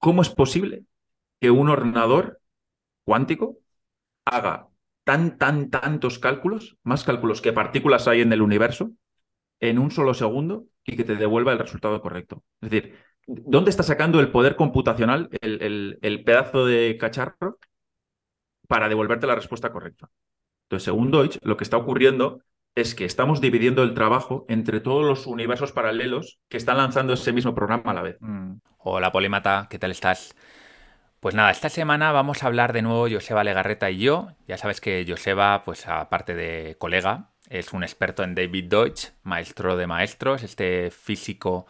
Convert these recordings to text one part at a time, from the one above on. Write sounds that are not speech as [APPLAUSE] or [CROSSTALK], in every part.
¿cómo es posible que un ordenador cuántico haga tan, tan, tantos cálculos, más cálculos que partículas hay en el universo, en un solo segundo y que te devuelva el resultado correcto? Es decir, ¿dónde está sacando el poder computacional, el, el pedazo de cacharro, para devolverte la respuesta correcta? Entonces, según Deutsch, lo que está ocurriendo es que estamos dividiendo el trabajo entre todos los universos paralelos que están lanzando ese mismo programa a la vez. Mm. Hola, Polímata, ¿qué tal estás? Pues nada, esta semana vamos a hablar de nuevo Joseba Legarreta y yo. Ya sabes que Joseba, pues aparte de colega, es un experto en David Deutsch, maestro de maestros, este físico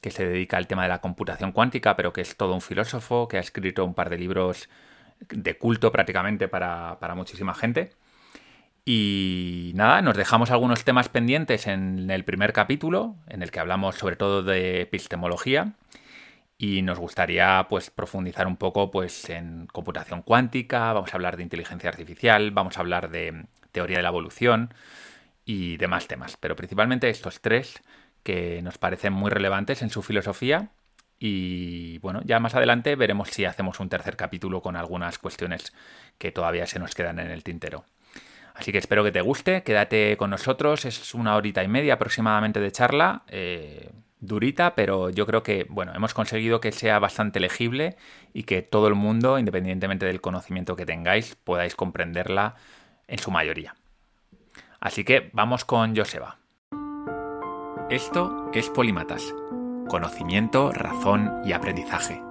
que se dedica al tema de la computación cuántica, pero que es todo un filósofo, que ha escrito un par de libros de culto prácticamente para, para muchísima gente. Y nada, nos dejamos algunos temas pendientes en el primer capítulo, en el que hablamos sobre todo de epistemología. Y nos gustaría pues profundizar un poco pues en computación cuántica, vamos a hablar de inteligencia artificial, vamos a hablar de teoría de la evolución y demás temas, pero principalmente estos tres que nos parecen muy relevantes en su filosofía y bueno, ya más adelante veremos si hacemos un tercer capítulo con algunas cuestiones que todavía se nos quedan en el tintero. Así que espero que te guste, quédate con nosotros, es una horita y media aproximadamente de charla, eh, durita, pero yo creo que, bueno, hemos conseguido que sea bastante legible y que todo el mundo, independientemente del conocimiento que tengáis, podáis comprenderla en su mayoría. Así que vamos con Joseba. Esto es Polímatas, conocimiento, razón y aprendizaje.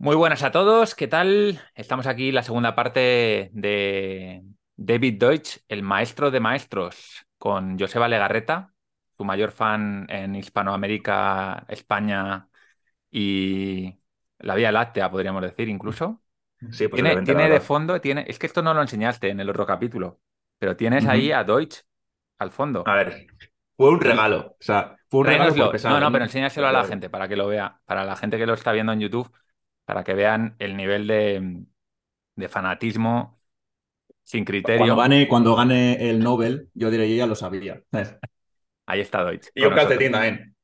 Muy buenas a todos, ¿qué tal? Estamos aquí en la segunda parte de David Deutsch, el maestro de maestros, con Joseba Legarreta, su mayor fan en Hispanoamérica, España y la Vía Láctea, podríamos decir incluso. Sí, pues tiene, tiene de fondo, tiene, es que esto no lo enseñaste en el otro capítulo, pero tienes ahí a Deutsch al fondo. A ver, fue un regalo. O sea, fue un regalo. No, no, pero enséñaselo a la gente para que lo vea, para la gente que lo está viendo en YouTube para que vean el nivel de, fanatismo sin criterio. Cuando gane, cuando gane el Nobel, yo diré, yo ya lo sabía. Ahí está Deutsch. Y un calcetín también.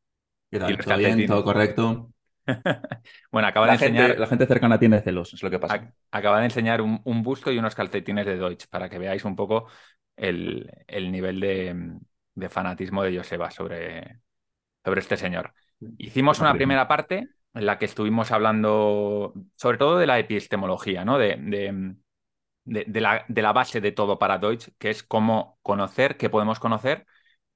¿Qué tal? ¿Todo bien? ¿Todo correcto? [LAUGHS] bueno, acaba de enseñar. la gente cercana tiene celos, es lo que pasa. Acaba de enseñar un, busto y unos calcetines de Deutsch para que veáis un poco el, nivel de, fanatismo de Joseba sobre, sobre este señor. Hicimos una primera parte en la que estuvimos hablando sobre todo de la epistemología, ¿no? De, de, la, de, la, base de todo para Deutsch, que es cómo conocer, qué podemos conocer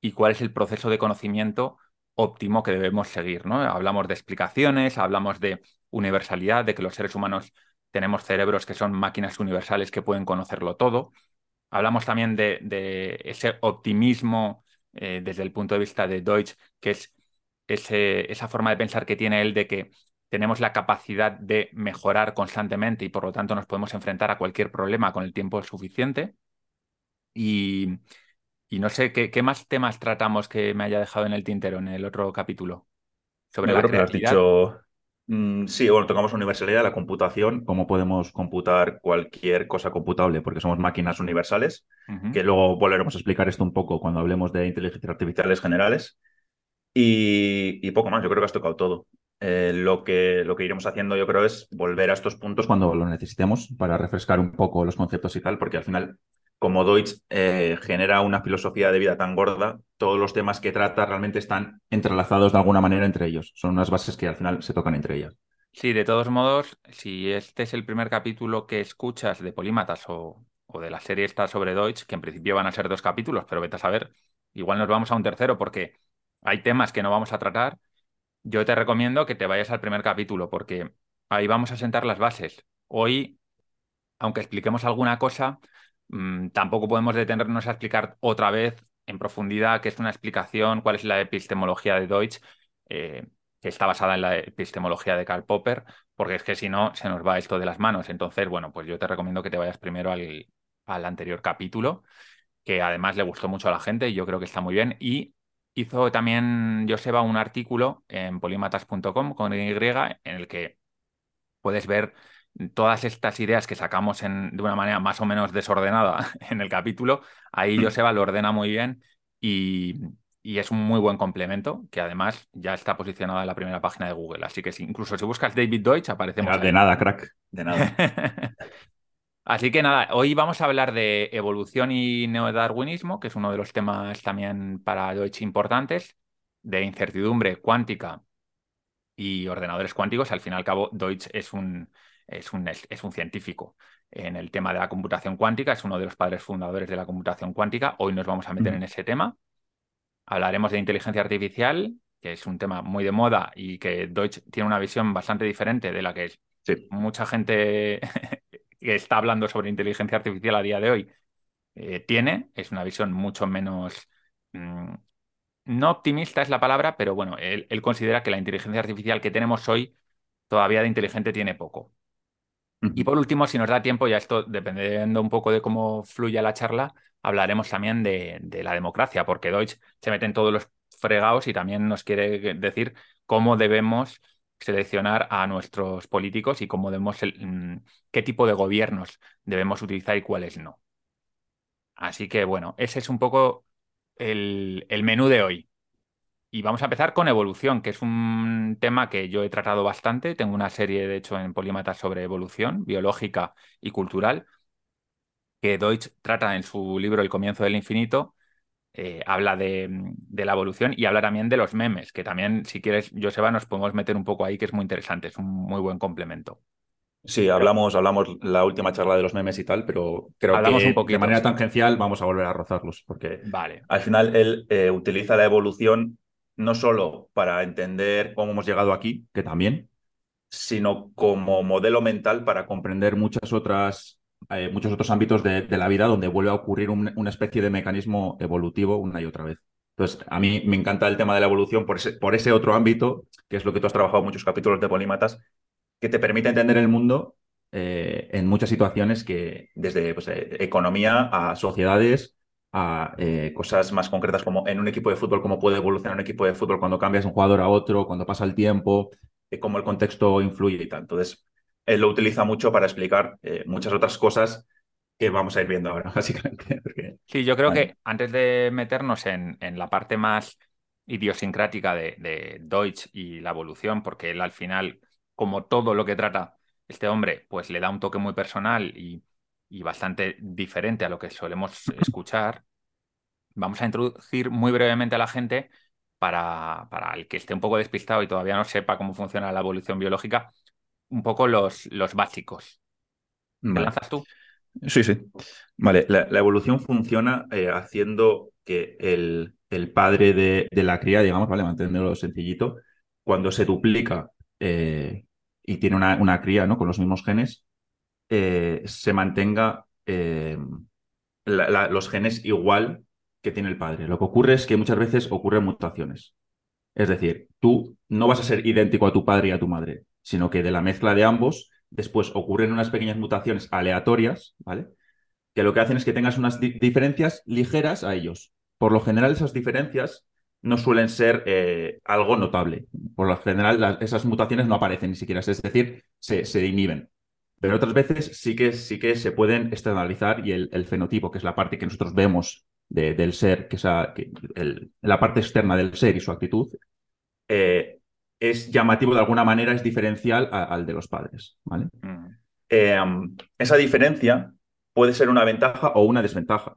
y cuál es el proceso de conocimiento óptimo que debemos seguir. ¿no? Hablamos de explicaciones, hablamos de universalidad, de que los seres humanos tenemos cerebros que son máquinas universales que pueden conocerlo todo. Hablamos también de, ese optimismo eh, desde el punto de vista de Deutsch, que es esa forma de pensar que tiene él de que tenemos la capacidad de mejorar constantemente y por lo tanto nos podemos enfrentar a cualquier problema con el tiempo suficiente. Y, no sé, ¿qué, más temas tratamos que me haya dejado en el tintero en el otro capítulo? Sobre la creatividad. has dicho... Mm, sí, bueno, tocamos universalidad, la computación, cómo podemos computar cualquier cosa computable, porque somos máquinas universales, que luego volveremos a explicar esto un poco cuando hablemos de inteligencias artificiales generales. Y, poco más, yo creo que has tocado todo. Eh, lo, que, lo que iremos haciendo, yo creo, es volver a estos puntos cuando lo necesitemos para refrescar un poco los conceptos y tal, porque al final, como Deutsch eh, genera una filosofía de vida tan gorda, todos los temas que trata realmente están entrelazados de alguna manera entre ellos. Son unas bases que al final se tocan entre ellas. Sí, de todos modos, si este es el primer capítulo que escuchas de Polímatas o, o de la serie esta sobre Deutsch, que en principio van a ser dos capítulos, pero vete a saber, igual nos vamos a un tercero porque hay temas que no vamos a tratar, yo te recomiendo que te vayas al primer capítulo porque ahí vamos a sentar las bases. Hoy, aunque expliquemos alguna cosa, mm, tampoco podemos detenernos a explicar otra vez en profundidad qué es una explicación, cuál es la epistemología de Deutsch, eh, que está basada en la epistemología de Karl Popper, porque es que si no, se nos va esto de las manos. Entonces, bueno, pues yo te recomiendo que te vayas primero al, al anterior capítulo, que además le gustó mucho a la gente y yo creo que está muy bien. Y Hizo también Joseba un artículo en polimatas.com con Y en el que puedes ver todas estas ideas que sacamos en, de una manera más o menos desordenada [LAUGHS] en el capítulo. Ahí mm. Joseba lo ordena muy bien y, y es un muy buen complemento que además ya está posicionado en la primera página de Google. Así que incluso si buscas David Deutsch aparecemos. De nada, crack, de nada. [LAUGHS] Así que nada, hoy vamos a hablar de evolución y neodarwinismo, que es uno de los temas también para Deutsch importantes, de incertidumbre cuántica y ordenadores cuánticos. Al fin y al cabo, Deutsch es un, es un, es un científico en el tema de la computación cuántica, es uno de los padres fundadores de la computación cuántica. Hoy nos vamos a meter en ese tema. Hablaremos de inteligencia artificial, que es un tema muy de moda y que Deutsch tiene una visión bastante diferente de la que mucha gente [LAUGHS] que está hablando sobre inteligencia artificial a día de hoy eh, tiene. Es una visión mucho menos... Mm, no optimista es la palabra, pero bueno, él, considera que la inteligencia artificial que tenemos hoy todavía de inteligente tiene poco. Y por último, si nos da tiempo, ya esto dependiendo un poco de cómo fluya la charla, hablaremos también de, la democracia, porque Deutsch se mete en todos los fregados y también nos quiere decir cómo debemos seleccionar a nuestros políticos y cómo debemos mm, qué tipo de gobiernos debemos utilizar y cuáles no. Así que bueno, ese es un poco el menú de hoy. Y vamos a empezar con evolución, que es un tema que yo he tratado bastante. Tengo una serie, de hecho, en Polímata sobre evolución biológica y cultural, que Deutsch trata en su libro El comienzo del infinito. Eh, habla de, la evolución y habla también de los memes, que también, si quieres, Joseba, nos podemos meter un poco ahí, que es muy interesante, es un muy buen complemento. Sí, hablamos, hablamos la última charla de los memes y tal, pero creo que de manera tangencial vamos a volver a rozarlos, porque vale. al final él eh, utiliza la evolución no solo para entender cómo hemos llegado aquí, que también, sino como modelo mental para comprender muchas otras, eh, muchos otros ámbitos de, la vida donde vuelve a ocurrir una especie de mecanismo evolutivo una y otra vez. Entonces, a mí me encanta el tema de la evolución por ese, por ese otro ámbito, que es lo que tú has trabajado en muchos capítulos de Polímatas, que te permite entender el mundo eh, en muchas situaciones que, desde pues, eh, economía a sociedades, a eh, cosas más concretas como en un equipo de fútbol, cómo puede evolucionar un equipo de fútbol cuando cambias de un jugador a otro, cuando pasa el tiempo, eh, cómo el contexto influye y tal. Entonces, él lo utiliza mucho para explicar eh, muchas otras cosas que vamos a ir viendo ahora, [LAUGHS] básicamente. sí, yo creo que antes de meternos en, en la parte más idiosincrática de, de, Deutsch y la evolución, porque él al final, como todo lo que trata este hombre, pues le da un toque muy personal y y bastante diferente a lo que solemos escuchar, vamos a introducir muy brevemente a la gente para, para el que esté un poco despistado y todavía no sepa cómo funciona la evolución biológica, un poco los, los básicos. ¿Me lanzas tú? Sí, sí. Vale, la, evolución funciona eh, haciendo que el, el padre de, de, la cría, digamos, vale, mantenerlo sencillito, cuando se duplica eh, y tiene una, una, cría ¿no? con los mismos genes, eh, se mantenga los genes igual que tiene el padre. Lo que ocurre es que muchas veces ocurren mutaciones. Es decir, tú no vas a ser idéntico a tu padre y a tu madre, sino que de la mezcla de ambos, después ocurren unas pequeñas mutaciones aleatorias, ¿vale? Que lo que hacen es que tengas unas diferencias ligeras a ellos. Por lo general, esas diferencias no suelen ser eh, algo notable. Por lo general, esas mutaciones no aparecen ni siquiera, es decir, se inhiben. Pero otras veces sí que, sí que se pueden externalizar y el, fenotipo, que es la parte que nosotros vemos del ser, que es la parte externa del ser y su actitud, eh, es llamativo de alguna manera, es diferencial al de los padres. ¿vale? Mm. Eh, esa diferencia puede ser una ventaja o una desventaja.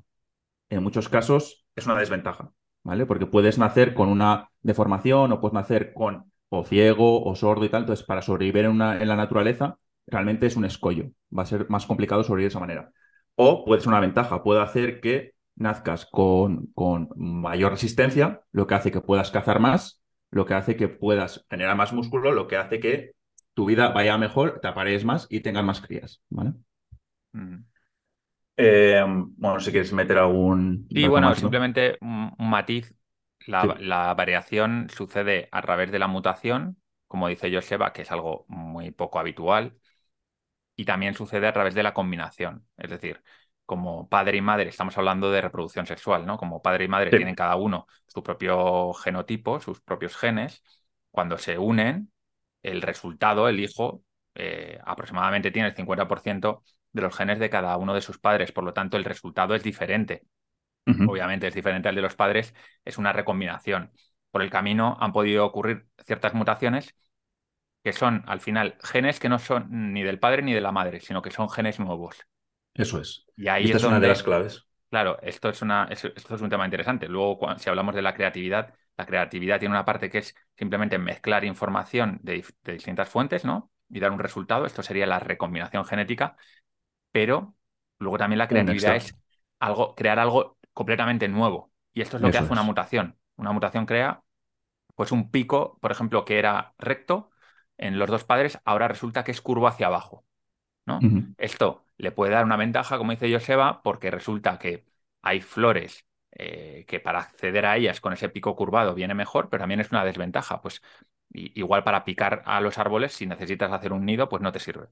En muchos casos es una desventaja, ¿vale? Porque puedes nacer con una deformación o puedes nacer con o ciego o sordo y tal. Entonces, para sobrevivir en, una, en la naturaleza, realmente es un escollo. Va a ser más complicado sobrevivir de esa manera. O puede ser una ventaja, puede hacer que nazcas con, con mayor resistencia, lo que hace que puedas cazar más, lo que hace que puedas generar más músculo, lo que hace que tu vida vaya mejor, te aparees más y tengas más crías. ¿vale? Mm. Eh, bueno, si quieres meter algún. Sí, bueno, simplemente un, matiz. La, la, variación sucede a través de la mutación, como dice Joseba, que es algo muy poco habitual y también sucede a través de la combinación. Es decir, como padre y madre, estamos hablando de reproducción sexual, ¿no? Como padre y madre tienen cada uno su propio genotipo, sus propios genes, cuando se unen, el resultado, el hijo, eh, aproximadamente tiene el 50% de los genes de cada uno de sus padres, por lo tanto el resultado es diferente. obviamente es diferente al de los padres, es una recombinación. Por el camino han podido ocurrir ciertas mutaciones que son al final genes que no son ni del padre ni de la madre, sino que son genes nuevos. Eso es. Y ahí es, una de las claves. Claro, esto es, una, esto es un tema interesante. Luego, si hablamos de la creatividad, la creatividad tiene una parte que es simplemente mezclar información de, distintas fuentes, ¿no? Y dar un resultado. Esto sería la recombinación genética. Pero luego también la creatividad es algo, crear algo completamente nuevo. Y esto es lo que hace una mutación. Una mutación crea pues un pico, por ejemplo, que era recto en los dos padres, ahora resulta que es curvo hacia abajo. ¿no? Esto le puede dar una ventaja, como dice Joseba, porque resulta que hay flores eh, que para acceder a ellas con ese pico curvado viene mejor, pero también es una desventaja. Pues igual para picar a los árboles, si necesitas hacer un nido, pues no te sirve.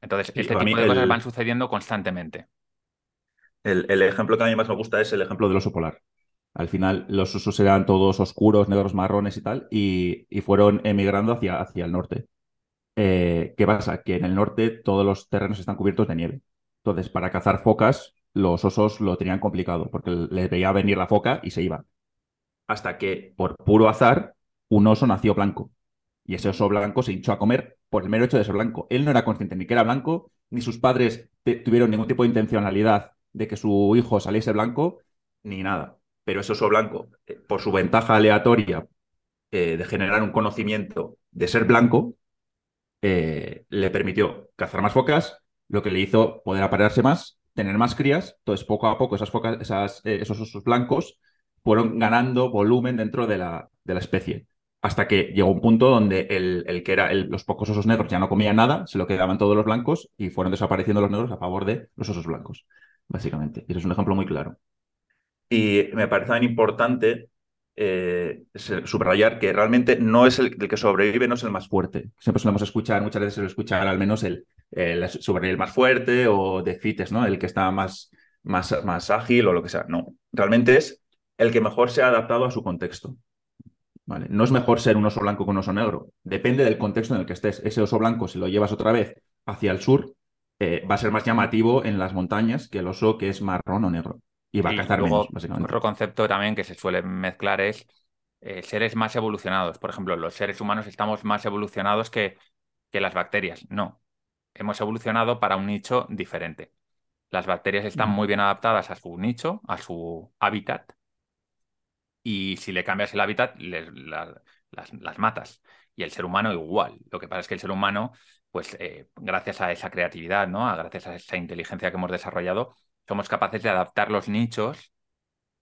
Entonces, este tipo de cosas van sucediendo constantemente. El, ejemplo que a mí más me gusta es el ejemplo del oso polar. Al final, los osos eran todos oscuros, negros, marrones y tal, y, fueron emigrando hacia, hacia el norte. Eh, ¿Qué pasa? Que en el norte todos los terrenos están cubiertos de nieve. Entonces, para cazar focas, los osos lo tenían complicado, porque les veía venir la foca y se iba. Hasta que, por puro azar, un oso nació blanco. Y ese oso blanco se hinchó a comer por el mero hecho de ser blanco. Él no era consciente ni que era blanco, ni sus padres tuvieron ningún tipo de intencionalidad de que su hijo saliese blanco, ni nada. Pero ese oso blanco, eh, por su ventaja aleatoria eh, de generar un conocimiento de ser blanco, eh, le permitió cazar más focas, lo que le hizo poder aparearse más, tener más crías. Entonces, poco a poco, esas focas, esas, esos osos blancos fueron ganando volumen dentro de la, especie. Hasta que llegó un punto donde el, el que era los pocos osos negros ya no comían nada, se lo quedaban todos los blancos y fueron desapareciendo los negros a favor de los osos blancos, básicamente. Y eso es un ejemplo muy claro. Y me parece tan importante eh, subrayar que realmente no es el, que sobrevive, no es el más fuerte. Siempre solemos escuchar, muchas veces escuchar al menos el, el más fuerte o de fites, ¿no? El que está más, más, más ágil o lo que sea. No, realmente es el que mejor se ha adaptado a su contexto. ¿Vale? No es mejor ser un oso blanco que un oso negro. Depende del contexto en el que estés. Ese oso blanco, si lo llevas otra vez hacia el sur, eh, va a ser más llamativo en las montañas que el oso que es marrón o negro y va a cazar menos, básicamente. Otro concepto también que se suele mezclar es eh, seres más evolucionados. Por ejemplo, los seres humanos estamos más evolucionados que, que las bacterias. No, hemos evolucionado para un nicho diferente. Las bacterias están muy bien adaptadas a su nicho, a su hábitat, y si le cambias el hábitat, las, matas. Y el ser humano igual. Lo que pasa es que el ser humano, pues eh, gracias a esa creatividad, ¿no? gracias a esa inteligencia que hemos desarrollado, somos capaces de adaptar los nichos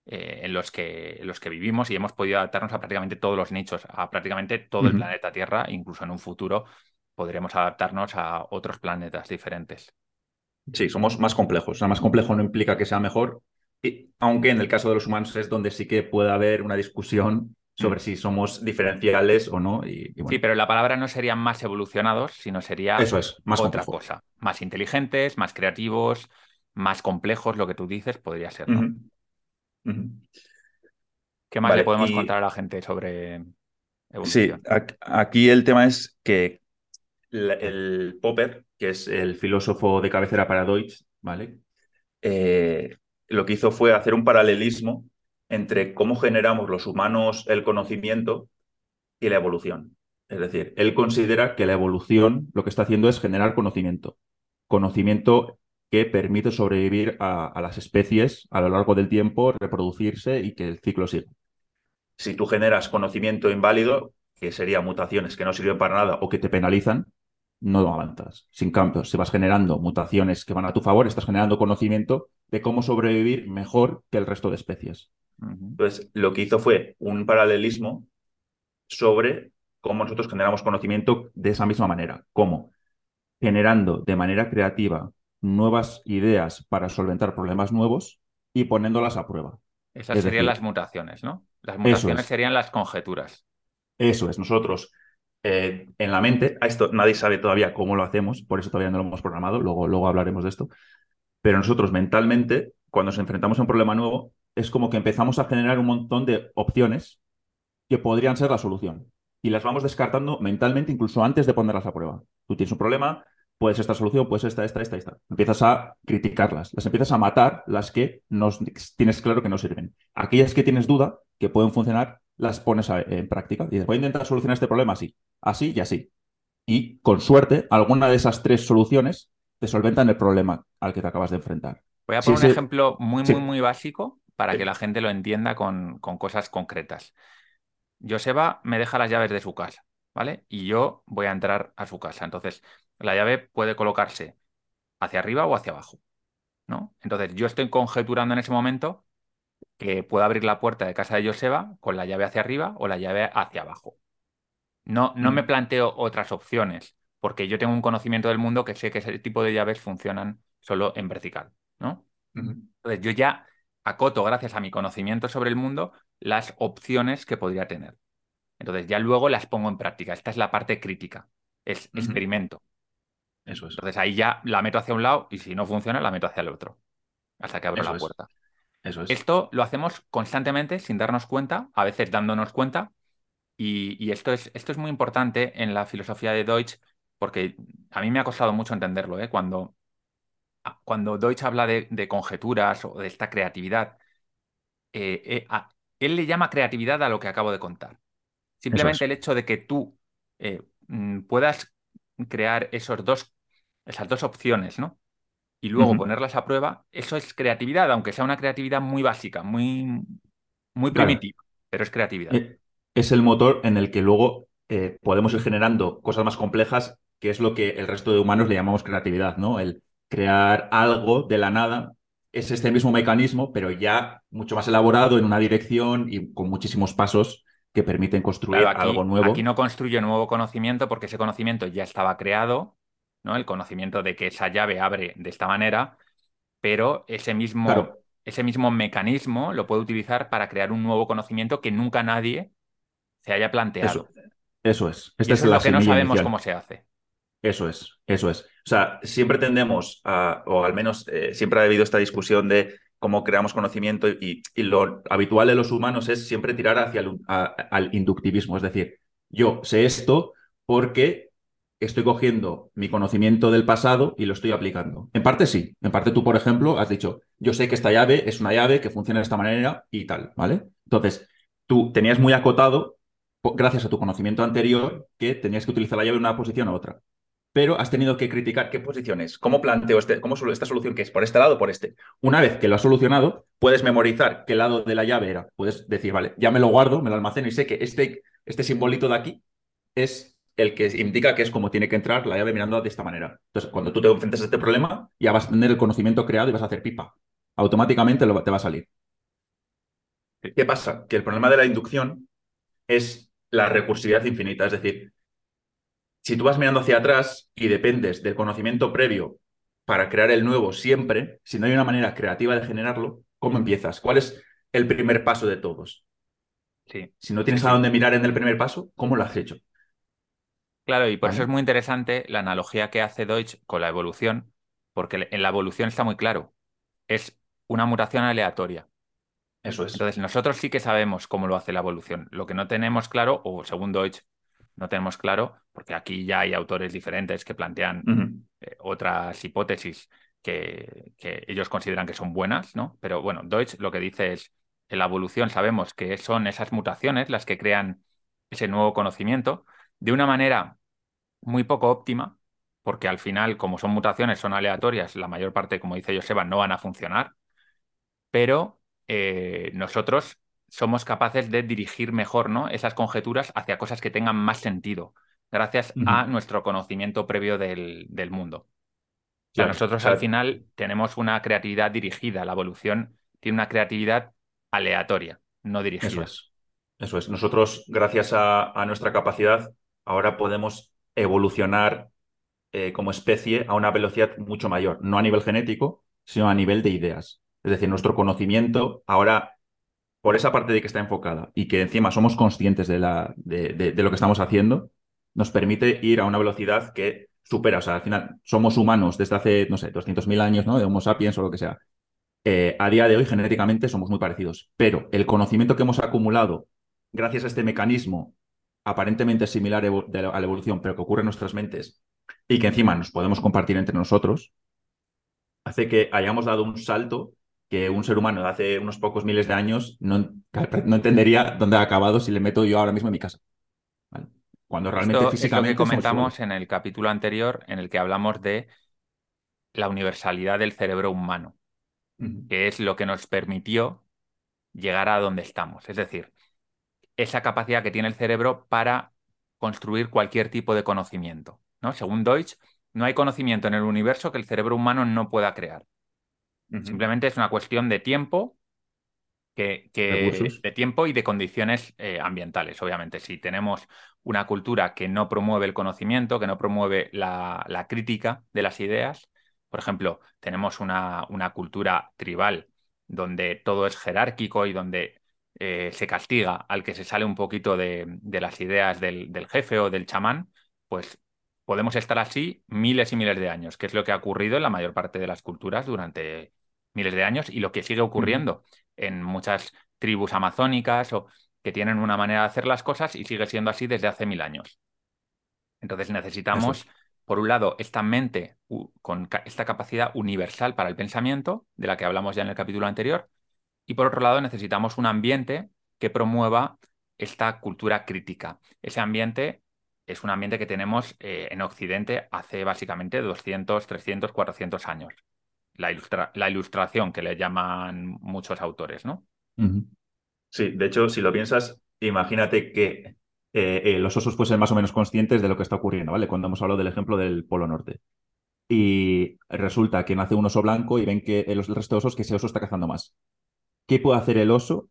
eh, en, los que, los que vivimos y hemos podido adaptarnos a prácticamente todos los nichos, a prácticamente todo el planeta Tierra, incluso en un futuro podremos adaptarnos a otros planetas diferentes. Sí, somos más complejos. O sea, más complejo no implica que sea mejor, y, aunque en el caso de los humanos es donde sí que puede haber una discusión sobre mm. si somos diferenciales o no. Sí, pero la palabra no sería más evolucionados, sino sería Eso es, más otra cosa. Más inteligentes, más creativos, más complejos, lo que tú dices, podría ser. ¿Qué más le podemos contar a la gente sobre evolución? Sí, aquí el tema es que el Popper, que es el filósofo de cabecera para Deutsch, ¿vale? Eh, lo que hizo fue hacer un paralelismo entre cómo generamos los humanos el conocimiento y la evolución. Es decir, él considera que la evolución lo que está haciendo es generar conocimiento. Conocimiento que permite sobrevivir a, las especies a lo largo del tiempo, reproducirse y que el ciclo siga. Si tú generas conocimiento inválido, que serían mutaciones que no sirven para nada o que te penalizan, no avanzas. Sin cambio, si vas generando mutaciones que van a tu favor, estás generando conocimiento de cómo sobrevivir mejor que el resto de especies. Entonces, lo que hizo fue un paralelismo sobre cómo nosotros generamos conocimiento de esa misma manera. ¿Cómo? Generando de manera creativa nuevas ideas para solventar problemas nuevos y poniéndolas a prueba. Esas serían las mutaciones, ¿no? Las mutaciones serían las conjeturas. Eso es, nosotros eh, en la mente, a esto nadie sabe todavía cómo lo hacemos, por eso todavía no lo hemos programado, luego, luego hablaremos de esto, pero nosotros mentalmente, cuando nos enfrentamos a un problema nuevo, es como que empezamos a generar un montón de opciones que podrían ser la solución. Y las vamos descartando mentalmente incluso antes de ponerlas a prueba. Tú tienes un problema, puedes esta solución, pues esta, esta, esta, esta. Empiezas a criticarlas, las empiezas a matar, las que no, tienes claro que no sirven. Aquellas que tienes duda que pueden funcionar, las pones en práctica. Y dices, voy a intentar solucionar este problema así, así y así. Y con suerte, alguna de esas tres soluciones te solventan el problema al que te acabas de enfrentar. Voy a poner un ejemplo muy, muy, muy básico para que la gente lo entienda con, con cosas concretas. Joseba me deja las llaves de su casa, ¿vale? Y yo voy a entrar a su casa. Entonces, la llave puede colocarse hacia arriba o hacia abajo, ¿no? Entonces, yo estoy conjeturando en ese momento que puedo abrir la puerta de casa de Joseba con la llave hacia arriba o la llave hacia abajo. No, no me mm. planteo otras opciones, porque yo tengo un conocimiento del mundo que sé que ese tipo de llaves funcionan solo en vertical, ¿no? Entonces, yo ya acoto, gracias a mi conocimiento sobre el mundo, las opciones que podría tener. Entonces, ya luego las pongo en práctica. Esta es la parte crítica. Es experimento. Eso es. Entonces ahí ya la meto hacia un lado y si no funciona, la meto hacia el otro. Hasta que abro la puerta. Eso es. Esto lo hacemos constantemente sin darnos cuenta, a veces dándonos cuenta. Y, esto, es, esto es muy importante en la filosofía de Deutsch, porque a mí me ha costado mucho entenderlo. ¿eh? Cuando, cuando Deutsch habla de, conjeturas o de esta creatividad, eh, eh, él le llama creatividad a lo que acabo de contar. Simplemente el hecho de que tú mm, puedas crear esos dos esas dos opciones, ¿no? Y luego ponerlas a prueba, eso es creatividad, aunque sea una creatividad muy básica, muy, muy primitiva, pero es creatividad. Eh, es el motor en el que luego eh, podemos ir generando cosas más complejas, que es lo que el resto de humanos le llamamos creatividad, ¿no? El crear algo de la nada es este mismo mecanismo, pero ya mucho más elaborado en una dirección y con muchísimos pasos que permiten construir algo nuevo. Aquí no construye nuevo conocimiento porque ese conocimiento ya estaba creado el conocimiento de que esa llave abre de esta manera, pero ese mismo, ese mismo mecanismo lo puede utilizar para crear un nuevo conocimiento que nunca nadie se haya planteado. Eso, es. Esta es, lo que no sabemos cómo se hace. Eso es, eso es. O sea, siempre tendemos a, o al menos eh, siempre ha habido esta discusión de cómo creamos conocimiento y, lo habitual de los humanos es siempre tirar hacia el al inductivismo. Es decir, yo sé esto porque estoy cogiendo mi conocimiento del pasado y lo estoy aplicando. En parte sí. En parte tú, por ejemplo, has dicho, yo sé que esta llave es una llave que funciona de esta manera y tal, ¿vale? Entonces, tú tenías muy acotado, gracias a tu conocimiento anterior, que tenías que utilizar la llave en una posición u otra. Pero has tenido que criticar qué posiciones, cómo planteo este, cómo esta solución que es por este lado o por este. Una vez que lo has solucionado, puedes memorizar qué lado de la llave era. Puedes decir, vale, ya me lo guardo, me lo almaceno y sé que este, este simbolito de aquí es el que indica que es como tiene que entrar la llave mirando de esta manera. Entonces, cuando tú te enfrentas a este problema, ya vas a tener el conocimiento creado y vas a hacer pipa. Automáticamente te va a salir. ¿Qué pasa? Que el problema de la inducción es la recursividad infinita. Es decir, si tú vas mirando hacia atrás y dependes del conocimiento previo para crear el nuevo siempre, si no hay una manera creativa de generarlo, ¿cómo empiezas? ¿Cuál es el primer paso de todos? Sí. Si no tienes a dónde mirar en el primer paso, ¿cómo lo has hecho? Claro, y por eso es muy interesante la analogía que hace Deutsch con la evolución, porque en la evolución está muy claro, es una mutación aleatoria. Eso es. Entonces, nosotros sí que sabemos cómo lo hace la evolución. Lo que no tenemos claro, o según Deutsch, no tenemos claro, porque aquí ya hay autores diferentes que plantean eh, otras hipótesis que, que, ellos consideran que son buenas, ¿no? Pero bueno, Deutsch lo que dice es, en la evolución sabemos que son esas mutaciones las que crean ese nuevo conocimiento, de una manera muy poco óptima, porque al final, como son mutaciones, son aleatorias, la mayor parte, como dice Joseba, no van a funcionar, pero eh, nosotros somos capaces de dirigir mejor ¿no? esas conjeturas hacia cosas que tengan más sentido, gracias a nuestro conocimiento previo del, mundo. nosotros al final tenemos una creatividad dirigida, la evolución tiene una creatividad aleatoria, no dirigida. Eso es. Eso es. Nosotros, gracias a nuestra capacidad, ahora podemos evolucionar eh, como especie a una velocidad mucho mayor, no a nivel genético, sino a nivel de ideas. Es decir, nuestro conocimiento ahora, por esa parte de que está enfocada y que encima somos conscientes de, la, de, lo que estamos haciendo, nos permite ir a una velocidad que supera, o sea, al final somos humanos desde hace, no sé, 200.000 años, ¿no? De Homo sapiens o lo que sea. Eh, a día de hoy, genéticamente, somos muy parecidos, pero el conocimiento que hemos acumulado gracias a este mecanismo aparentemente similar a la evolución, pero que ocurre en nuestras mentes y que encima nos podemos compartir entre nosotros, hace que hayamos dado un salto que un ser humano de hace unos pocos miles de años no, no entendería dónde ha acabado si le meto yo ahora mismo en mi casa. Cuando realmente físicamente. Es lo que comentamos en el capítulo anterior en el que hablamos de la universalidad del cerebro humano, que es lo que nos permitió llegar a donde estamos. Es decir, esa capacidad que tiene el cerebro para construir cualquier tipo de conocimiento. ¿no? Según Deutsch, no hay conocimiento en el universo que el cerebro humano no pueda crear. Simplemente es una cuestión de tiempo, que, de tiempo y de condiciones eh, ambientales. Obviamente, si tenemos una cultura que no promueve el conocimiento, que no promueve la, crítica de las ideas, por ejemplo, tenemos una, una cultura tribal donde todo es jerárquico y donde eh, se castiga al que se sale un poquito de, las ideas del, del, jefe o del chamán, pues podemos estar así miles y miles de años, que es lo que ha ocurrido en la mayor parte de las culturas durante miles de años y lo que sigue ocurriendo en muchas tribus amazónicas o que tienen una manera de hacer las cosas y sigue siendo así desde hace mil años. Entonces necesitamos, por un lado, esta mente con esta capacidad universal para el pensamiento, de la que hablamos ya en el capítulo anterior, y por otro lado necesitamos un ambiente que promueva esta cultura crítica. Ese ambiente es un ambiente que tenemos eh, en Occidente hace básicamente 200, 300, 400 años la, ilustración que le llaman muchos autores, ¿no? Sí, de hecho, si lo piensas, imagínate que eh, eh, los osos fuesen más o menos conscientes de lo que está ocurriendo, ¿vale? Cuando hemos hablado del ejemplo del Polo Norte. Y resulta que nace un oso blanco y ven que el resto de osos que ese oso está cazando más. ¿Qué puede hacer el oso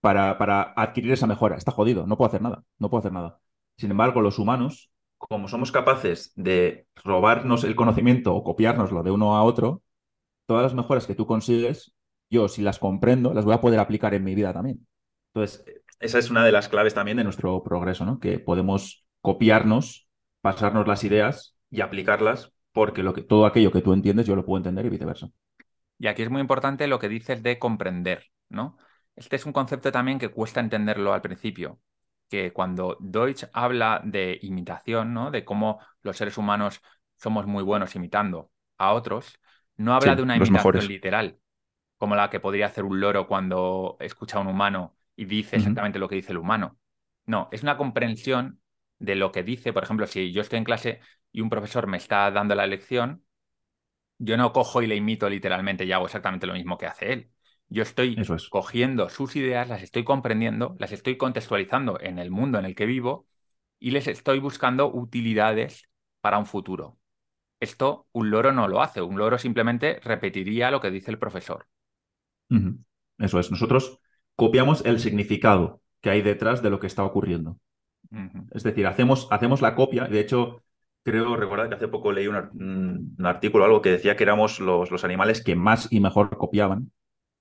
para, para adquirir esa mejora? Está jodido, no puede hacer nada, no puede hacer nada. Sin embargo, los humanos, como somos capaces de robarnos el conocimiento o copiárnoslo de uno a otro, todas las mejoras que tú consigues, yo si las comprendo, las voy a poder aplicar en mi vida también. Entonces, esa es una de las claves también de nuestro progreso, ¿no? Que podemos copiarnos, pasarnos las ideas y aplicarlas porque lo que, todo aquello que tú entiendes yo lo puedo entender y viceversa. Y aquí es muy importante lo que dices de comprender, ¿no? Este es un concepto también que cuesta entenderlo al principio, que cuando Deutsch habla de imitación, ¿no? De cómo los seres humanos somos muy buenos imitando a otros, no habla de una imitación literal, como la que podría hacer un loro cuando escucha a un humano y dice exactamente lo que dice el humano. No, es una comprensión de lo que dice. Por ejemplo, si yo estoy en clase y un profesor me está dando la lección, yo no cojo y le imito literalmente y hago exactamente lo mismo que hace él. Yo estoy cogiendo sus ideas, las estoy comprendiendo, las estoy contextualizando en el mundo en el que vivo y les estoy buscando utilidades para un futuro. Esto un loro no lo hace, un loro simplemente repetiría lo que dice el profesor. Eso es, nosotros copiamos el significado que hay detrás de lo que está ocurriendo. Es decir, hacemos, hacemos la copia, de hecho, creo recordar que hace poco leí un, artículo algo que decía que éramos los, los, animales que más y mejor copiaban.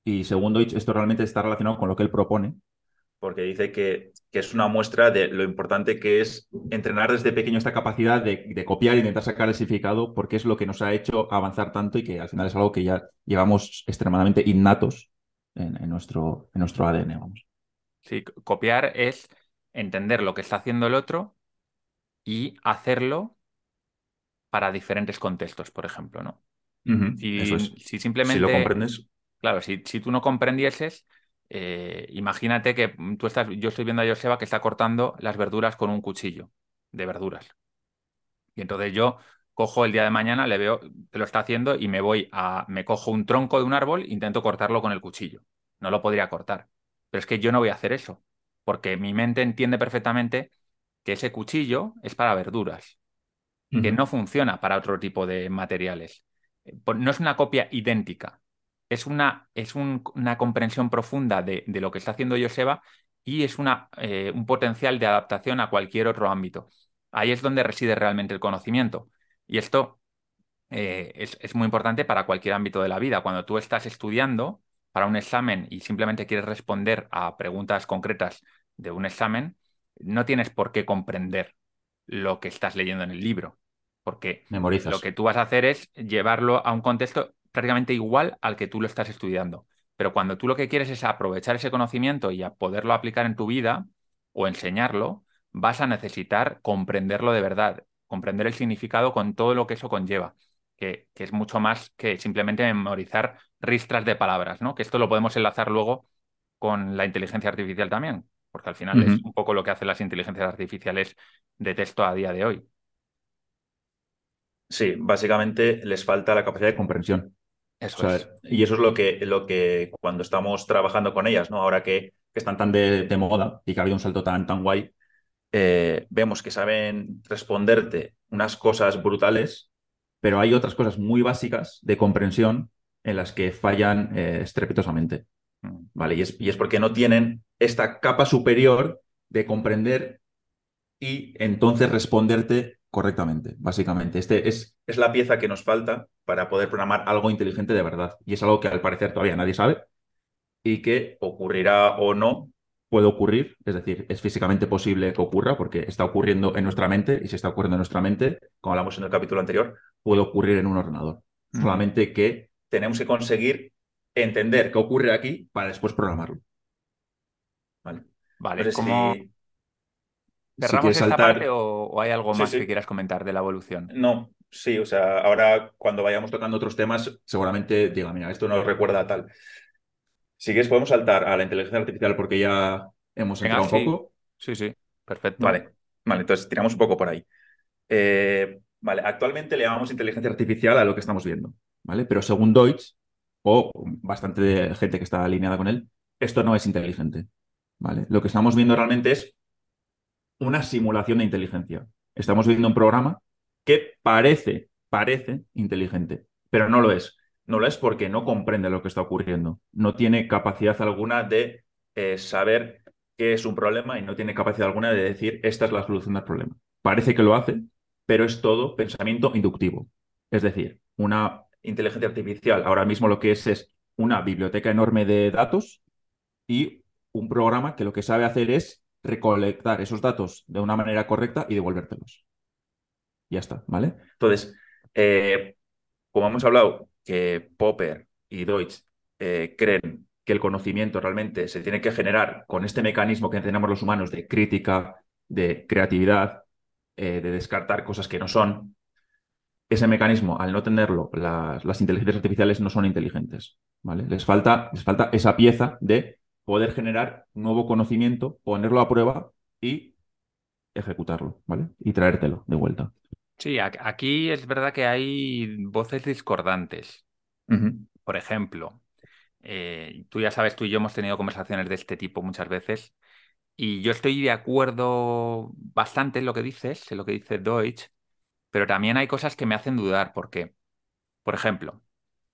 Y segundo, esto realmente está relacionado con lo que él propone, porque dice que, es una muestra de lo importante que es entrenar desde pequeño esta capacidad de, copiar e intentar sacar el significado, porque es lo que nos ha hecho avanzar tanto y que al final es algo que ya llevamos extremadamente innatos en, nuestro, en nuestro ADN, vamos. Sí, copiar es entender lo que está haciendo el otro y hacerlo para diferentes contextos, por ejemplo, ¿no? si, simplemente... Si lo comprendes. Claro, si, si tú no comprendieses, eh, imagínate que tú estás, yo estoy viendo a Joseba que está cortando las verduras con un cuchillo de verduras. Y entonces yo cojo el día de mañana, le veo que lo está haciendo y me voy a, me cojo un tronco de un árbol, intento cortarlo con el cuchillo. No lo podría cortar. Pero es que yo no voy a hacer eso, porque mi mente entiende perfectamente que ese cuchillo es para verduras, que no funciona para otro tipo de materiales. Eh, no es una copia idéntica, es una, es una comprensión profunda de, lo que está haciendo Joseba y es una, eh, un potencial de adaptación a cualquier otro ámbito. Ahí es donde reside realmente el conocimiento. Y esto eh, es, es, muy importante para cualquier ámbito de la vida. Cuando tú estás estudiando para un examen y simplemente quieres responder a preguntas concretas de un examen, no tienes por qué comprender lo que estás leyendo en el libro, porque lo que tú vas a hacer es llevarlo a un contexto prácticamente igual al que tú lo estás estudiando. Pero cuando tú lo que quieres es aprovechar ese conocimiento y a poderlo aplicar en tu vida o enseñarlo, vas a necesitar comprenderlo de verdad, comprender el significado con todo lo que eso conlleva, que, es mucho más que simplemente memorizar ristras de palabras, ¿no? Que esto lo podemos enlazar luego con la inteligencia artificial también, porque al final es un poco lo que hacen las inteligencias artificiales de texto a día de hoy. Sí, básicamente les falta la capacidad de comprensión. Eso es. Y eso es lo que, lo que cuando estamos trabajando con ellas, ¿no? Ahora que, están tan de, moda y que ha habido un salto tan, tan guay, eh, vemos que saben responderte unas cosas brutales, pero hay otras cosas muy básicas de comprensión en las que fallan eh, estrepitosamente. Mm. ¿Vale? Y es, y es porque no tienen esta capa superior de comprender y entonces responderte correctamente, básicamente. Este es, es la pieza que nos falta para poder programar algo inteligente de verdad. Y es algo que al parecer todavía nadie sabe y que ocurrirá o no puede ocurrir, es decir, es físicamente posible que ocurra porque está ocurriendo en nuestra mente y si está ocurriendo en nuestra mente, como hablamos en el capítulo anterior, puede ocurrir en un ordenador. Solamente que tenemos que conseguir entender qué ocurre aquí para después programarlo. Vale. Vale, como... ¿Cerramos esta parte o, hay algo más que quieras comentar de la evolución? No, sí, o sea, ahora cuando vayamos tocando otros temas, seguramente diga, mira, esto nos recuerda a tal. Si quieres, podemos saltar a la inteligencia artificial porque ya hemos entrado un poco. Sí, sí, perfecto. Vale, vale, entonces tiramos un poco por ahí. Eh, vale, actualmente le llamamos inteligencia artificial a lo que estamos viendo, ¿vale? Pero según Deutsch, o bastante gente que está alineada con él, esto no es inteligente, Lo que estamos viendo realmente es una simulación de inteligencia. Estamos viendo un programa que parece, parece inteligente, pero no lo es. No lo es porque no comprende lo que está ocurriendo. No tiene capacidad alguna de eh, saber qué es un problema y no tiene capacidad alguna de decir esta es la solución del problema. Parece que lo hace, pero es todo pensamiento inductivo. Es decir, una inteligencia artificial ahora mismo lo que es es una biblioteca enorme de datos y un programa que lo que sabe hacer es recolectar esos datos de una manera correcta y devolvértelos. Ya está, ¿vale? Entonces, eh, como hemos hablado, que Popper y Deutsch eh, creen que el conocimiento realmente se tiene que generar con este mecanismo que tenemos los humanos de crítica, de creatividad, eh, de descartar cosas que no son, ese mecanismo, al no tenerlo, las, inteligencias artificiales no son inteligentes. ¿vale? Les, falta, les falta esa pieza de poder generar nuevo conocimiento, ponerlo a prueba y ejecutarlo, ¿vale? Y traértelo de vuelta. Sí, aquí es verdad que hay voces discordantes. Por ejemplo, eh, tú ya sabes, tú y yo hemos tenido conversaciones de este tipo muchas veces y yo estoy de acuerdo bastante en lo que dices, en lo que dice Deutsch, pero también hay cosas que me hacen dudar porque, por ejemplo,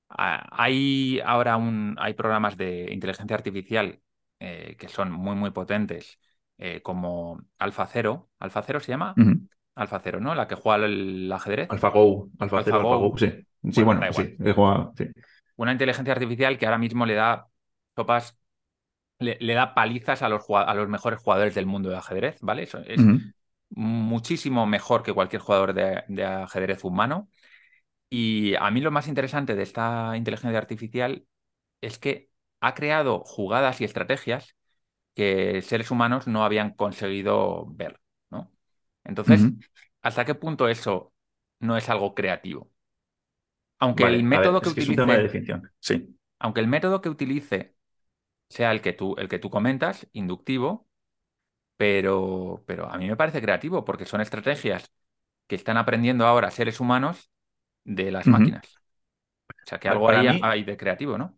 hay ahora un, hay programas de inteligencia artificial eh, que son muy, muy potentes, eh, como AlphaZero. ¿AlphaZero se llama? AlphaZero, ¿no? La que juega el ajedrez. AlphaGo. AlphaZero, AlphaGo, sí. Sí, bueno, sí, Una inteligencia artificial que ahora mismo le da topas, le, da palizas a los, a los mejores jugadores del mundo de ajedrez, ¿vale? Eso es muchísimo mejor que cualquier jugador de ajedrez humano. Y a mí lo más interesante de esta inteligencia artificial es que ha creado jugadas y estrategias que seres humanos no habían conseguido ver, ¿no? Entonces, ¿hasta qué punto eso no es algo creativo? Aunque el método que utilice. Sí. Aunque el método que utilice sea el que tú, el que tú comentas, inductivo, pero, pero a mí me parece creativo, porque son estrategias que están aprendiendo ahora seres humanos de las máquinas. O sea, que algo ahí hay de creativo, ¿no?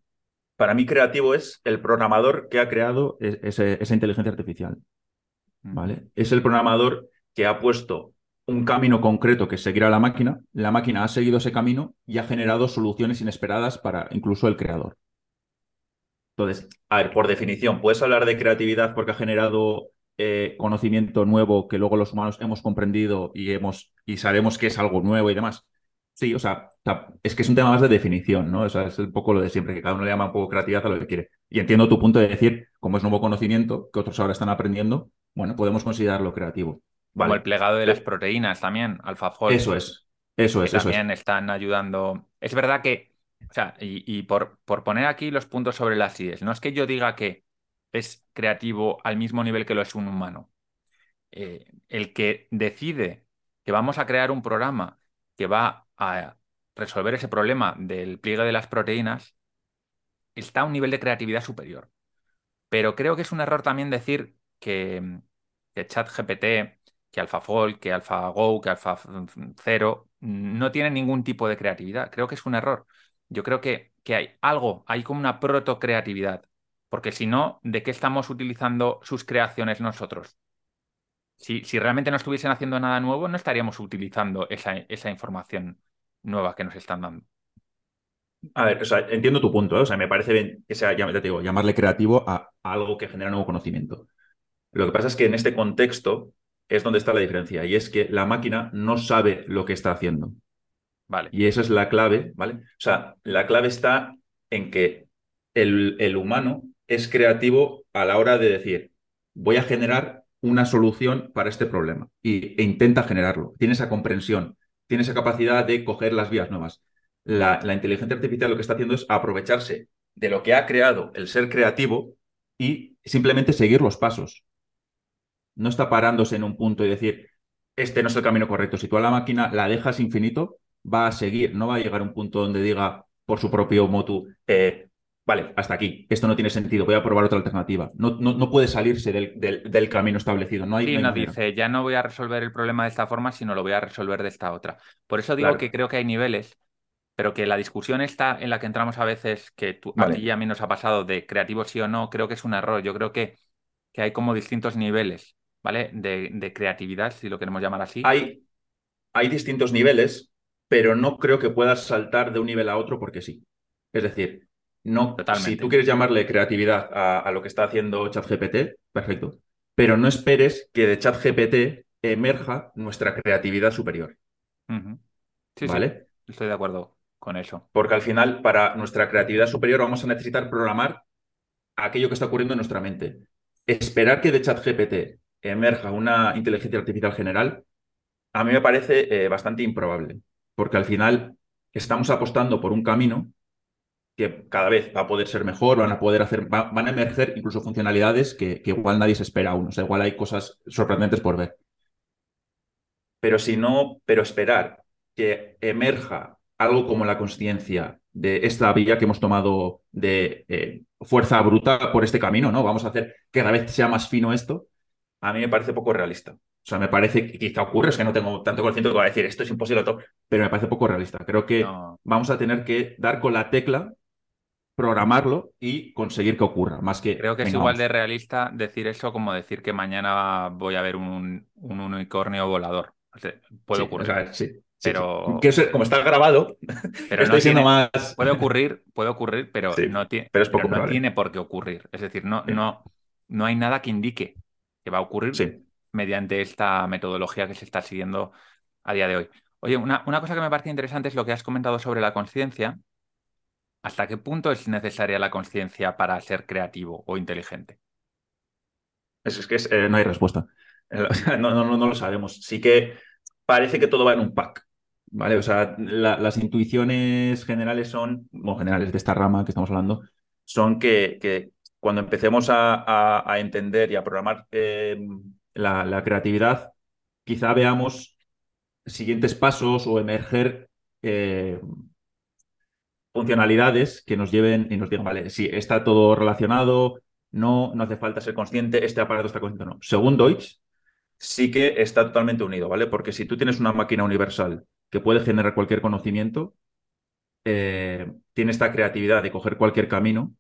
Para mí, creativo es el programador que ha creado e-, esa inteligencia artificial. Mm. ¿Vale? Es el programador que ha puesto un camino concreto que seguirá la máquina, la máquina ha seguido ese camino y ha generado soluciones inesperadas para incluso el creador. Entonces, a ver, por definición, ¿puedes hablar de creatividad porque ha generado eh, conocimiento nuevo que luego los humanos hemos comprendido y, hemos, y sabemos que es algo nuevo y demás? Sí, o sea, es que es un tema más de definición, ¿no? O sea, es un poco lo de siempre, que cada uno le llama un poco creatividad a lo que quiere. Y entiendo tu punto de decir, como es nuevo conocimiento, que otros ahora están aprendiendo, bueno, podemos considerarlo creativo. Como el plegado de las proteínas también, AlphaFold. Eso es, eso es. Eso también están ayudando. Es verdad que, o sea, y, por, por, poner aquí los puntos sobre las IES, no es que yo diga que es creativo al mismo nivel que lo es un humano. Eh, el que decide que vamos a crear un programa que va a resolver ese problema del pliegue de las proteínas, está a un nivel de creatividad superior. Pero creo que es un error también decir que, que ChatGPT, que AlphaFold, que AlphaGo, que AlphaZero no tienen ningún tipo de creatividad. Creo que es un error. Yo creo que, que hay algo, hay como una proto-creatividad. Porque si no, ¿de qué estamos utilizando sus creaciones nosotros? Si, si, realmente no estuviesen haciendo nada nuevo, no estaríamos utilizando esa, esa información nueva que nos están dando. A ver, o sea, entiendo tu punto, ¿eh? o sea, me parece bien que sea, ya te digo, llamarle creativo a, algo que genera nuevo conocimiento. Lo que pasa es que en este contexto es donde está la diferencia, y es que la máquina no sabe lo que está haciendo. Vale. Y esa es la clave, ¿vale? O sea, la clave está en que el, el humano es creativo a la hora de decir, voy a generar una solución para este problema y, e intenta generarlo. Tiene esa comprensión, tiene esa capacidad de coger las vías nuevas la, inteligencia artificial lo que está haciendo es aprovecharse de lo que ha creado el ser creativo y simplemente seguir los pasos. No está parándose en un punto y decir, este no es el camino correcto. Si tú a la máquina la dejas infinito, va a seguir, no va a llegar a un punto donde diga por su propio motu, eh, vale, hasta aquí, esto no tiene sentido, voy a probar otra alternativa. No, no, puede salirse del, camino establecido. No hay, sí, no, dice, ya no voy a resolver el problema de esta forma, sino lo voy a resolver de esta otra. Por eso digo que creo que hay niveles pero que la discusión está en la que entramos a veces, que tú, a ti y a mí nos ha pasado de creativo sí o no, creo que es un error. Yo creo que, que hay como distintos niveles, ¿vale? De, creatividad, si lo queremos llamar así. Hay, hay distintos niveles, pero no creo que puedas saltar de un nivel a otro porque sí. Es decir, no, si tú quieres llamarle creatividad a, lo que está haciendo ChatGPT, perfecto. Pero no esperes que de ChatGPT emerja nuestra creatividad superior. Sí, ¿Vale? Sí, estoy de acuerdo con eso. Porque al final, para nuestra creatividad superior, vamos a necesitar programar aquello que está ocurriendo en nuestra mente. Esperar que de ChatGPT emerja una inteligencia artificial general, a mí me parece eh, bastante improbable, porque al final estamos apostando por un camino que cada vez va a poder ser mejor, van a poder hacer, van a emerger incluso funcionalidades que, que, igual nadie se espera aún. O sea, igual hay cosas sorprendentes por ver. Pero si no, pero esperar que emerja algo como la conciencia de esta vía que hemos tomado de eh, fuerza bruta por este camino, ¿no? Vamos a hacer que cada vez sea más fino esto, a mí me parece poco realista. O sea, me parece que quizá ocurre, es que no tengo tanto conocimiento que va a decir esto es imposible, todo, pero me parece poco realista. Creo que vamos a tener que dar con la tecla, programarlo y conseguir que ocurra, más que... Creo que es igual de realista decir eso como decir que mañana voy a ver un, unicornio volador. puede ocurrir. sí pero como está grabado, [LAUGHS] pero estoy siendo más. Puede [LAUGHS] ocurrir, puede ocurrir, pero, no, tiene, pero no tiene por qué ocurrir. Es decir, no, no, no hay nada que indique que va a ocurrir mediante esta metodología que se está siguiendo a día de hoy. Oye, una, una cosa que me parece interesante es lo que has comentado sobre la conciencia. ¿Hasta qué punto es necesaria la conciencia para ser creativo o inteligente? Es, que eh, no hay respuesta. [LAUGHS] No, lo sabemos. Sí que parece que todo va en un pack. ¿vale? O sea, las intuiciones generales son, bueno, generales de esta rama que estamos hablando, son que, cuando empecemos a, entender y a programar em, la, creatividad, quizá veamos siguientes pasos o emerger eh, funcionalidades que nos lleven y nos digan, vale, si está todo relacionado, no, no hace falta ser consciente, este aparato está consciente no. Según Deutsch, sí que está totalmente unido, ¿vale? Porque si tú tienes una máquina universal que puede generar cualquier conocimiento, eh, tiene esta creatividad de coger cualquier camino,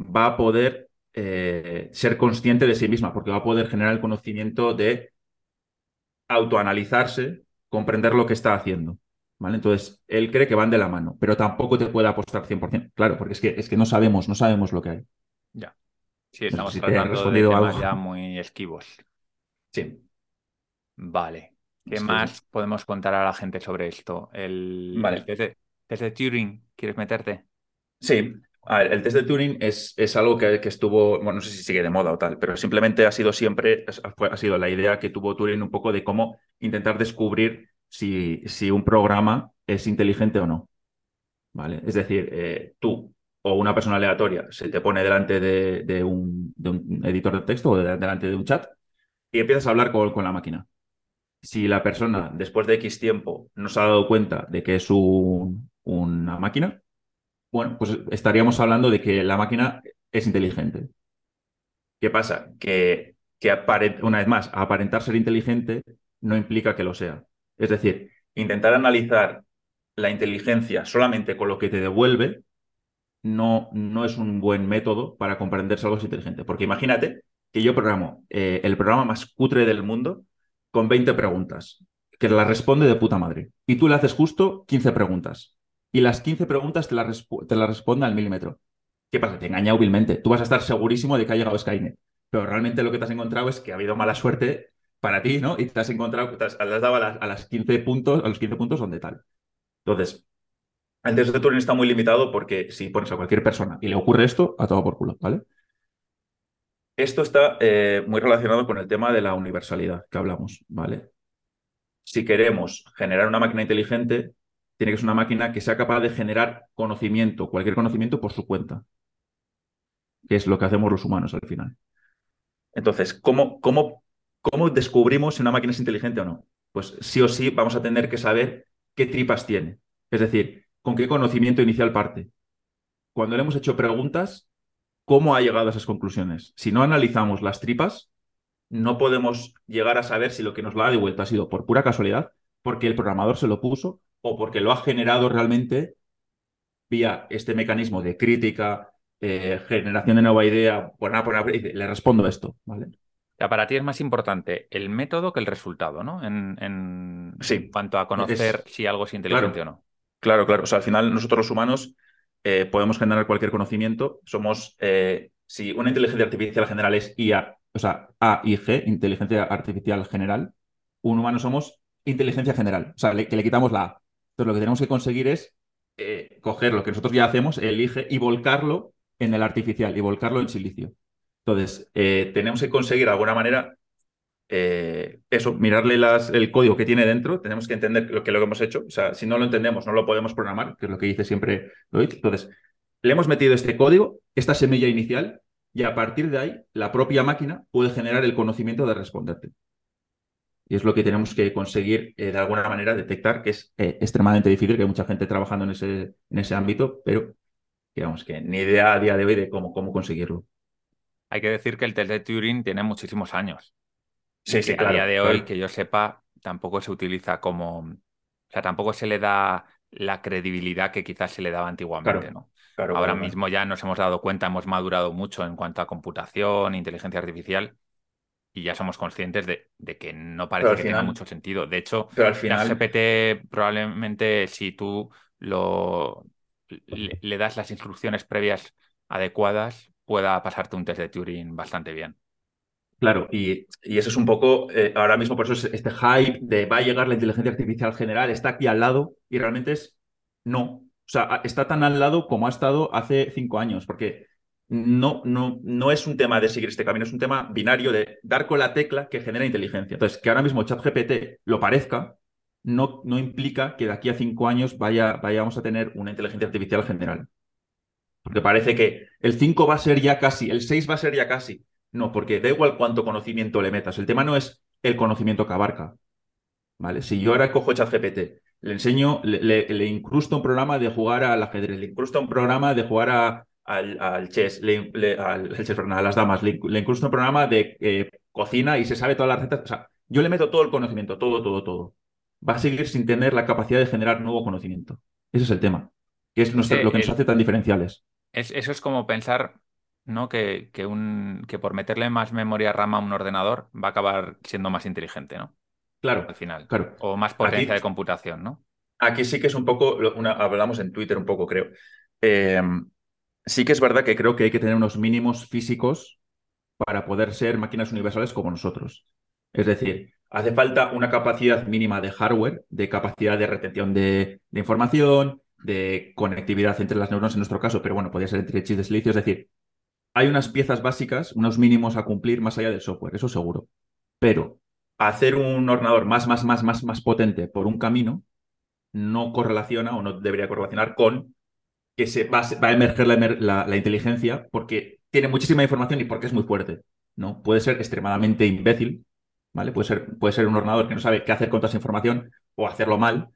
va a poder eh, ser consciente de sí misma, porque va a poder generar el conocimiento de autoanalizarse, comprender lo que está haciendo. ¿Vale? Entonces, él cree que van de la mano, pero tampoco te puede apostar 100%. Claro, porque es que, es que no sabemos, no sabemos lo que hay. Ya. Sí, estamos tratando de temas ya muy esquivos. Sí. Vale. ¿Qué más podemos contar a la gente sobre esto? El, vale. test, de, Turing, ¿quieres meterte? Sí, el test de Turing es, es algo que, estuvo, bueno, no sé si sigue de moda o tal, pero simplemente ha sido siempre, ha sido la idea que tuvo Turing un poco de cómo intentar descubrir si, si un programa es inteligente o no. ¿Vale? Es decir, eh, tú o una persona aleatoria se te pone delante de, un, editor de texto o delante de un chat y empiezas a hablar con la máquina si la persona después de X tiempo no se ha dado cuenta de que es una máquina, bueno, pues estaríamos hablando de que la máquina es inteligente. ¿Qué pasa? Que, que una vez más, aparentar ser inteligente no implica que lo sea. Es decir, intentar analizar la inteligencia solamente con lo que te devuelve no, no es un buen método para comprender si algo es inteligente. Porque imagínate que yo programo eh, el programa más cutre del mundo con 20 preguntas, que las responde de puta madre. Y tú le haces justo 15 preguntas. Y las 15 preguntas te las, te responde al milímetro. ¿Qué pasa? Te engaña hábilmente. Tú vas a estar segurísimo de que ha llegado Skynet. Pero realmente lo que te has encontrado es que ha habido mala suerte para ti, ¿no? Y te has encontrado, te has, dado a las, 15 puntos, a los 15 puntos donde tal. Entonces, el test de Turing está muy limitado porque si pones a cualquier persona y le ocurre esto, a todo por culo, ¿vale? Esto está eh, muy relacionado con el tema de la universalidad que hablamos, ¿vale? Si queremos generar una máquina inteligente, tiene que ser una máquina que sea capaz de generar conocimiento, cualquier conocimiento por su cuenta, que es lo que hacemos los humanos al final. Entonces, ¿cómo, cómo, cómo descubrimos si una máquina es inteligente o no? Pues sí o sí vamos a tener que saber qué tripas tiene, es decir, con qué conocimiento inicial parte. Cuando le hemos hecho preguntas, cómo ha llegado a esas conclusiones. Si no analizamos las tripas, no podemos llegar a saber si lo que nos lo ha devuelto ha sido por pura casualidad, porque el programador se lo puso o porque lo ha generado realmente vía este mecanismo de crítica, eh, generación de nueva idea. Bueno, le respondo esto, ¿vale? Para ti es más importante el método que el resultado, ¿no? En, sí, cuanto a conocer si algo es inteligente o no. Claro, claro. O sea, al final nosotros los humanos eh, podemos generar cualquier conocimiento. Somos, eh, si una inteligencia artificial general es IA, o sea, A y G, inteligencia artificial general, un humano somos inteligencia general, o sea, que le quitamos la A. Entonces, lo que tenemos que conseguir es eh, coger lo que nosotros ya hacemos, elige, y volcarlo en el artificial, y volcarlo en silicio. Entonces, tenemos que conseguir de alguna manera eh, eso, mirarle el código que tiene dentro, tenemos que entender lo que, lo que hemos hecho. O sea, si no lo entendemos, no lo podemos programar, que es lo que dice siempre Lloyd. Entonces, le hemos metido este código, esta semilla inicial, y a partir de ahí, la propia máquina puede generar el conocimiento de responderte. Y es lo que tenemos que conseguir eh, de alguna manera detectar, que es eh, extremadamente difícil, que hay mucha gente trabajando en ese, en ese ámbito, pero digamos que ni idea a día de hoy de cómo, cómo conseguirlo. Hay que decir que el test de Turing tiene muchísimos años. Sí, sí, a día de hoy, que yo sepa, tampoco se utiliza como. O sea, tampoco se le da la credibilidad que quizás se le daba antiguamente, ¿no? Ahora mismo ya nos hemos dado cuenta, hemos madurado mucho en cuanto a computación, inteligencia artificial, y ya somos conscientes de, que no parece que tenga mucho sentido. De hecho, pero al final... GPT probablemente si tú lo, le das las instrucciones previas adecuadas, pueda pasarte un test de Turing bastante bien. Claro, y, eso es un poco, eh, ahora mismo por eso es este hype de va a llegar la inteligencia artificial general, está aquí al lado y realmente es no. O sea, está tan al lado como ha estado hace cinco años, porque no, no, no es un tema de seguir este camino, es un tema binario de dar con la tecla que genera inteligencia. Entonces, que ahora mismo ChatGPT lo parezca, no, no implica que de aquí a cinco años vaya, vayamos a tener una inteligencia artificial general. Porque parece que el 5 va a ser ya casi, el 6 va a ser ya casi. No, porque da igual cuánto conocimiento le metas. El tema no es el conocimiento que abarca. ¿Vale? Si yo ahora cojo ChatGPT, le enseño, le, incrusto un programa de jugar al ajedrez, le incrusto un programa de jugar al, chess, le, al, [LAUGHS] chess, a las damas, le, incrusto un programa de eh, cocina y se sabe todas las recetas. O sea, yo le meto todo el conocimiento, todo, todo, todo. Va a seguir sin tener la capacidad de generar nuevo conocimiento. Ese es el tema, que es lo que nos hace tan diferenciales. Eso es como pensar ¿no? Que, que, un, que por meterle más memoria RAM a un ordenador va a acabar siendo más inteligente, ¿no? Claro. Al final. Claro. O más potencia de computación, ¿no? Aquí sí que es un poco, una, hablamos en Twitter un poco, creo. Em, sí que es verdad que creo que hay que tener unos mínimos físicos para poder ser máquinas universales como nosotros. Es decir, hace falta una capacidad mínima de hardware, de capacidad de retención de, de información, de conectividad entre las neuronas en nuestro caso, pero bueno, podría ser entre chips de silicio. Es decir, hay unas piezas básicas, unos mínimos a cumplir más allá del software, eso seguro. Pero hacer un ordenador más, más, más, más, más potente por un camino no correlaciona o no debería correlacionar con que se va, a emerger la, inteligencia porque tiene muchísima información y porque es muy fuerte. ¿no? Puede ser extremadamente imbécil ¿vale? Puede ser, puede ser un ordenador que no sabe qué hacer con toda esa información o hacerlo mal,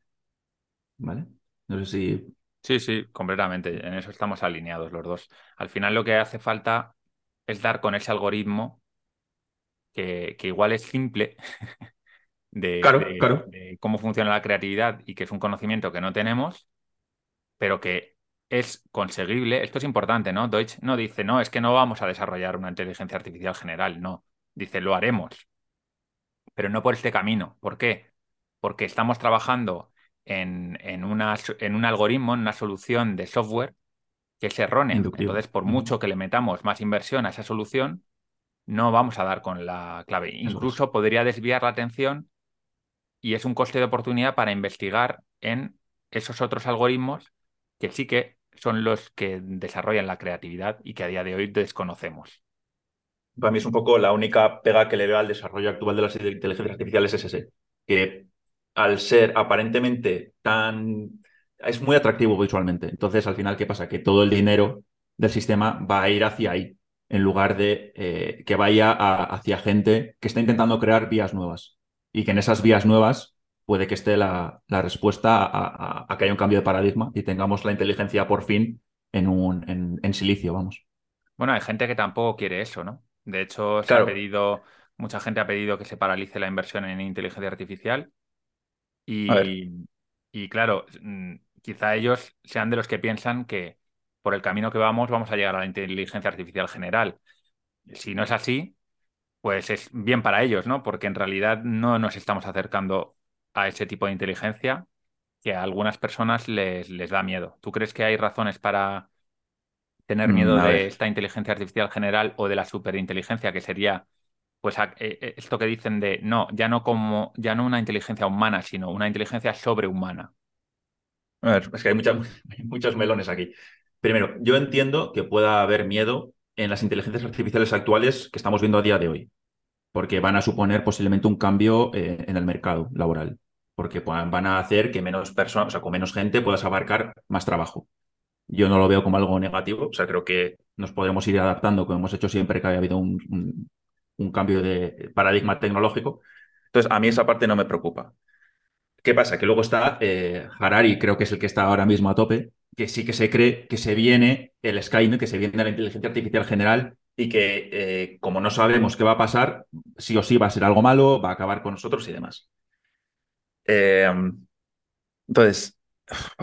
¿vale? No sé si... Sí, sí, completamente. En eso estamos alineados los dos. Al final lo que hace falta es dar con ese algoritmo que, igual es simple [LAUGHS] de, de cómo funciona la creatividad y que es un conocimiento que no tenemos, pero que es conseguible. Esto es importante, ¿no? Deutsch no dice, no, es que no vamos a desarrollar una inteligencia artificial general, no. Dice, lo haremos, pero no por este camino. ¿Por qué? Porque estamos trabajando en, en, una, en un algoritmo, en una solución de software que es errónea. Entonces, por mucho que le metamos más inversión a esa solución, no vamos a dar con la clave. Incluso podría desviar la atención y es un coste de oportunidad para investigar en esos otros algoritmos que sí que son los que desarrollan la creatividad y que a día de hoy desconocemos. Para mí es un poco la única pega que le veo al desarrollo actual de las inteligencias artificiales es ese, que al ser aparentemente tan... es muy atractivo visualmente. Entonces, al final, ¿qué pasa? Que todo el dinero del sistema va a ir hacia ahí, en lugar de eh, que vaya hacia gente que está intentando crear vías nuevas. Y que en esas vías nuevas puede que esté la, respuesta a, que haya un cambio de paradigma y tengamos la inteligencia por fin en, un, en, silicio, vamos. Bueno, hay gente que tampoco quiere eso, ¿no? De hecho, se ha pedido, mucha gente ha pedido que se paralice la inversión en inteligencia artificial. Y, y claro, mm, quizá ellos sean de los que piensan que por el camino que vamos vamos a llegar a la inteligencia artificial general. Si no es así, pues es bien para ellos, ¿no? Porque en realidad no nos estamos acercando a ese tipo de inteligencia que a algunas personas les, les da miedo. ¿Tú crees que hay razones para tener miedo mm, de esta inteligencia artificial general o de la superinteligencia, que sería pues eh, eh, esto que dicen de no, ya no como, ya no una inteligencia humana, sino una inteligencia sobrehumana. A ver, es que hay, hay muchos melones aquí. Primero, yo entiendo que pueda haber miedo en las inteligencias artificiales actuales que estamos viendo a día de hoy, porque van a suponer posiblemente un cambio eh, en el mercado laboral porque van a hacer que menos personas, o sea, con menos gente puedas abarcar más trabajo. Yo no lo veo como algo negativo, o sea, creo que nos podemos ir adaptando, como hemos hecho siempre que haya habido un, cambio de paradigma tecnológico. Entonces, a mí esa parte no me preocupa. ¿Qué pasa? Que luego está eh, Harari, creo que es el que está ahora mismo a tope, que sí que se cree que se viene el Skynet, que se viene la inteligencia artificial general y que eh, como no sabemos qué va a pasar, sí o sí va a ser algo malo, va a acabar con nosotros y demás. Eh, entonces,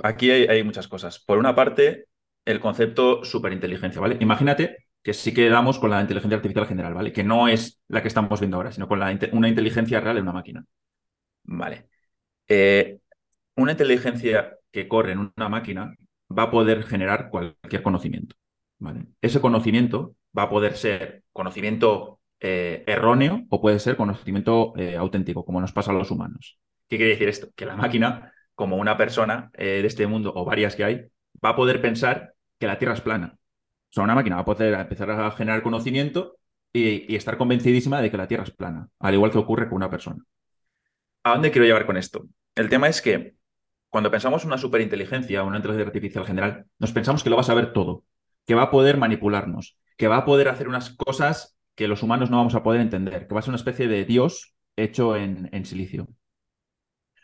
aquí hay, muchas cosas. Por una parte, el concepto superinteligencia, ¿vale? Imagínate que sí que damos con la inteligencia artificial general, ¿vale? Que no es la que estamos viendo ahora, sino con la, una inteligencia real en una máquina. Vale. Eh, una inteligencia que corre en una máquina va a poder generar cualquier conocimiento. ¿vale? Ese conocimiento va a poder ser conocimiento eh, erróneo o puede ser conocimiento auténtico, como nos pasa a los humanos. ¿Qué quiere decir esto? Que la máquina, como una persona eh, de este mundo o varias que hay, va a poder pensar que la Tierra es plana. Sea, una máquina va a poder empezar a generar conocimiento y, estar convencidísima de que la Tierra es plana, al igual que ocurre con una persona. ¿A dónde quiero llevar con esto? El tema es que cuando pensamos en una superinteligencia o una inteligencia artificial general, nos pensamos que lo va a saber todo, que va a poder manipularnos, que va a poder hacer unas cosas que los humanos no vamos a poder entender, que va a ser una especie de Dios hecho en silicio.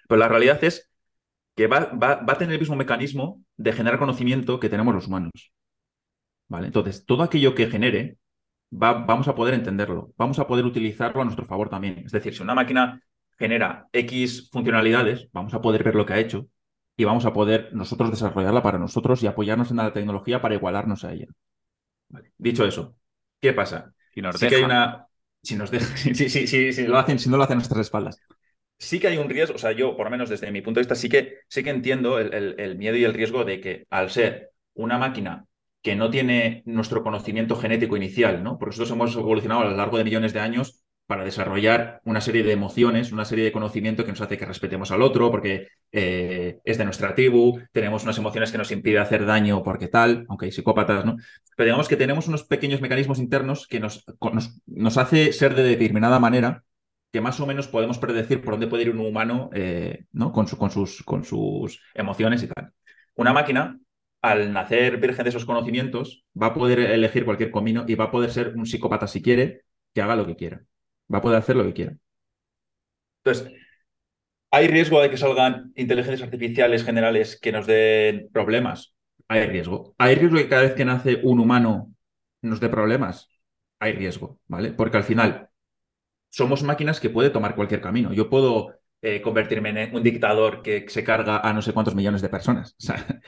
Pero la realidad es que va, a tener el mismo mecanismo de generar conocimiento que tenemos los humanos. ¿Vale? Entonces, todo aquello que genere, vamos a poder entenderlo, vamos a poder utilizarlo a nuestro favor también. Es decir, si una máquina genera X funcionalidades, vamos a poder ver lo que ha hecho y vamos a poder nosotros desarrollarla para nosotros y apoyarnos en la tecnología para igualarnos a ella. Dicho eso, ¿qué pasa? Si nos Que hay una... Si nos dejan, [LAUGHS] si, lo hacen, si no lo hacen a nuestras espaldas sí que hay un riesgo, o sea, yo, por lo menos desde mi punto de vista, sí que, sí que entiendo el, miedo y el riesgo de que al ser una máquina que no tiene nuestro conocimiento genético inicial, ¿no? Porque nosotros hemos evolucionado a lo largo de millones de años para desarrollar una serie de emociones, una serie de conocimiento que nos hace que respetemos al otro, porque eh, es de nuestra tribu, tenemos unas emociones que nos impiden hacer daño porque tal, aunque hay psicópatas, ¿no? Pero digamos que tenemos unos pequeños mecanismos internos que nos, nos, hace ser de determinada manera que más o menos podemos predecir por dónde puede ir un humano eh, ¿no? con, con, sus, con sus emociones y tal. Una máquina, al nacer virgen de esos conocimientos, va a poder elegir cualquier camino y va a poder ser un psicópata si quiere, que haga lo que quiera. Va a poder hacer lo que quiera. Entonces, ¿hay riesgo de que salgan inteligencias artificiales generales que nos den problemas? Hay riesgo. ¿Hay riesgo de que cada vez que nace un humano nos dé problemas? Hay riesgo, ¿vale? Porque al final somos máquinas que puede tomar cualquier camino. Yo puedo eh, convertirme en un dictador que se carga a no sé cuántos millones de personas. [LAUGHS]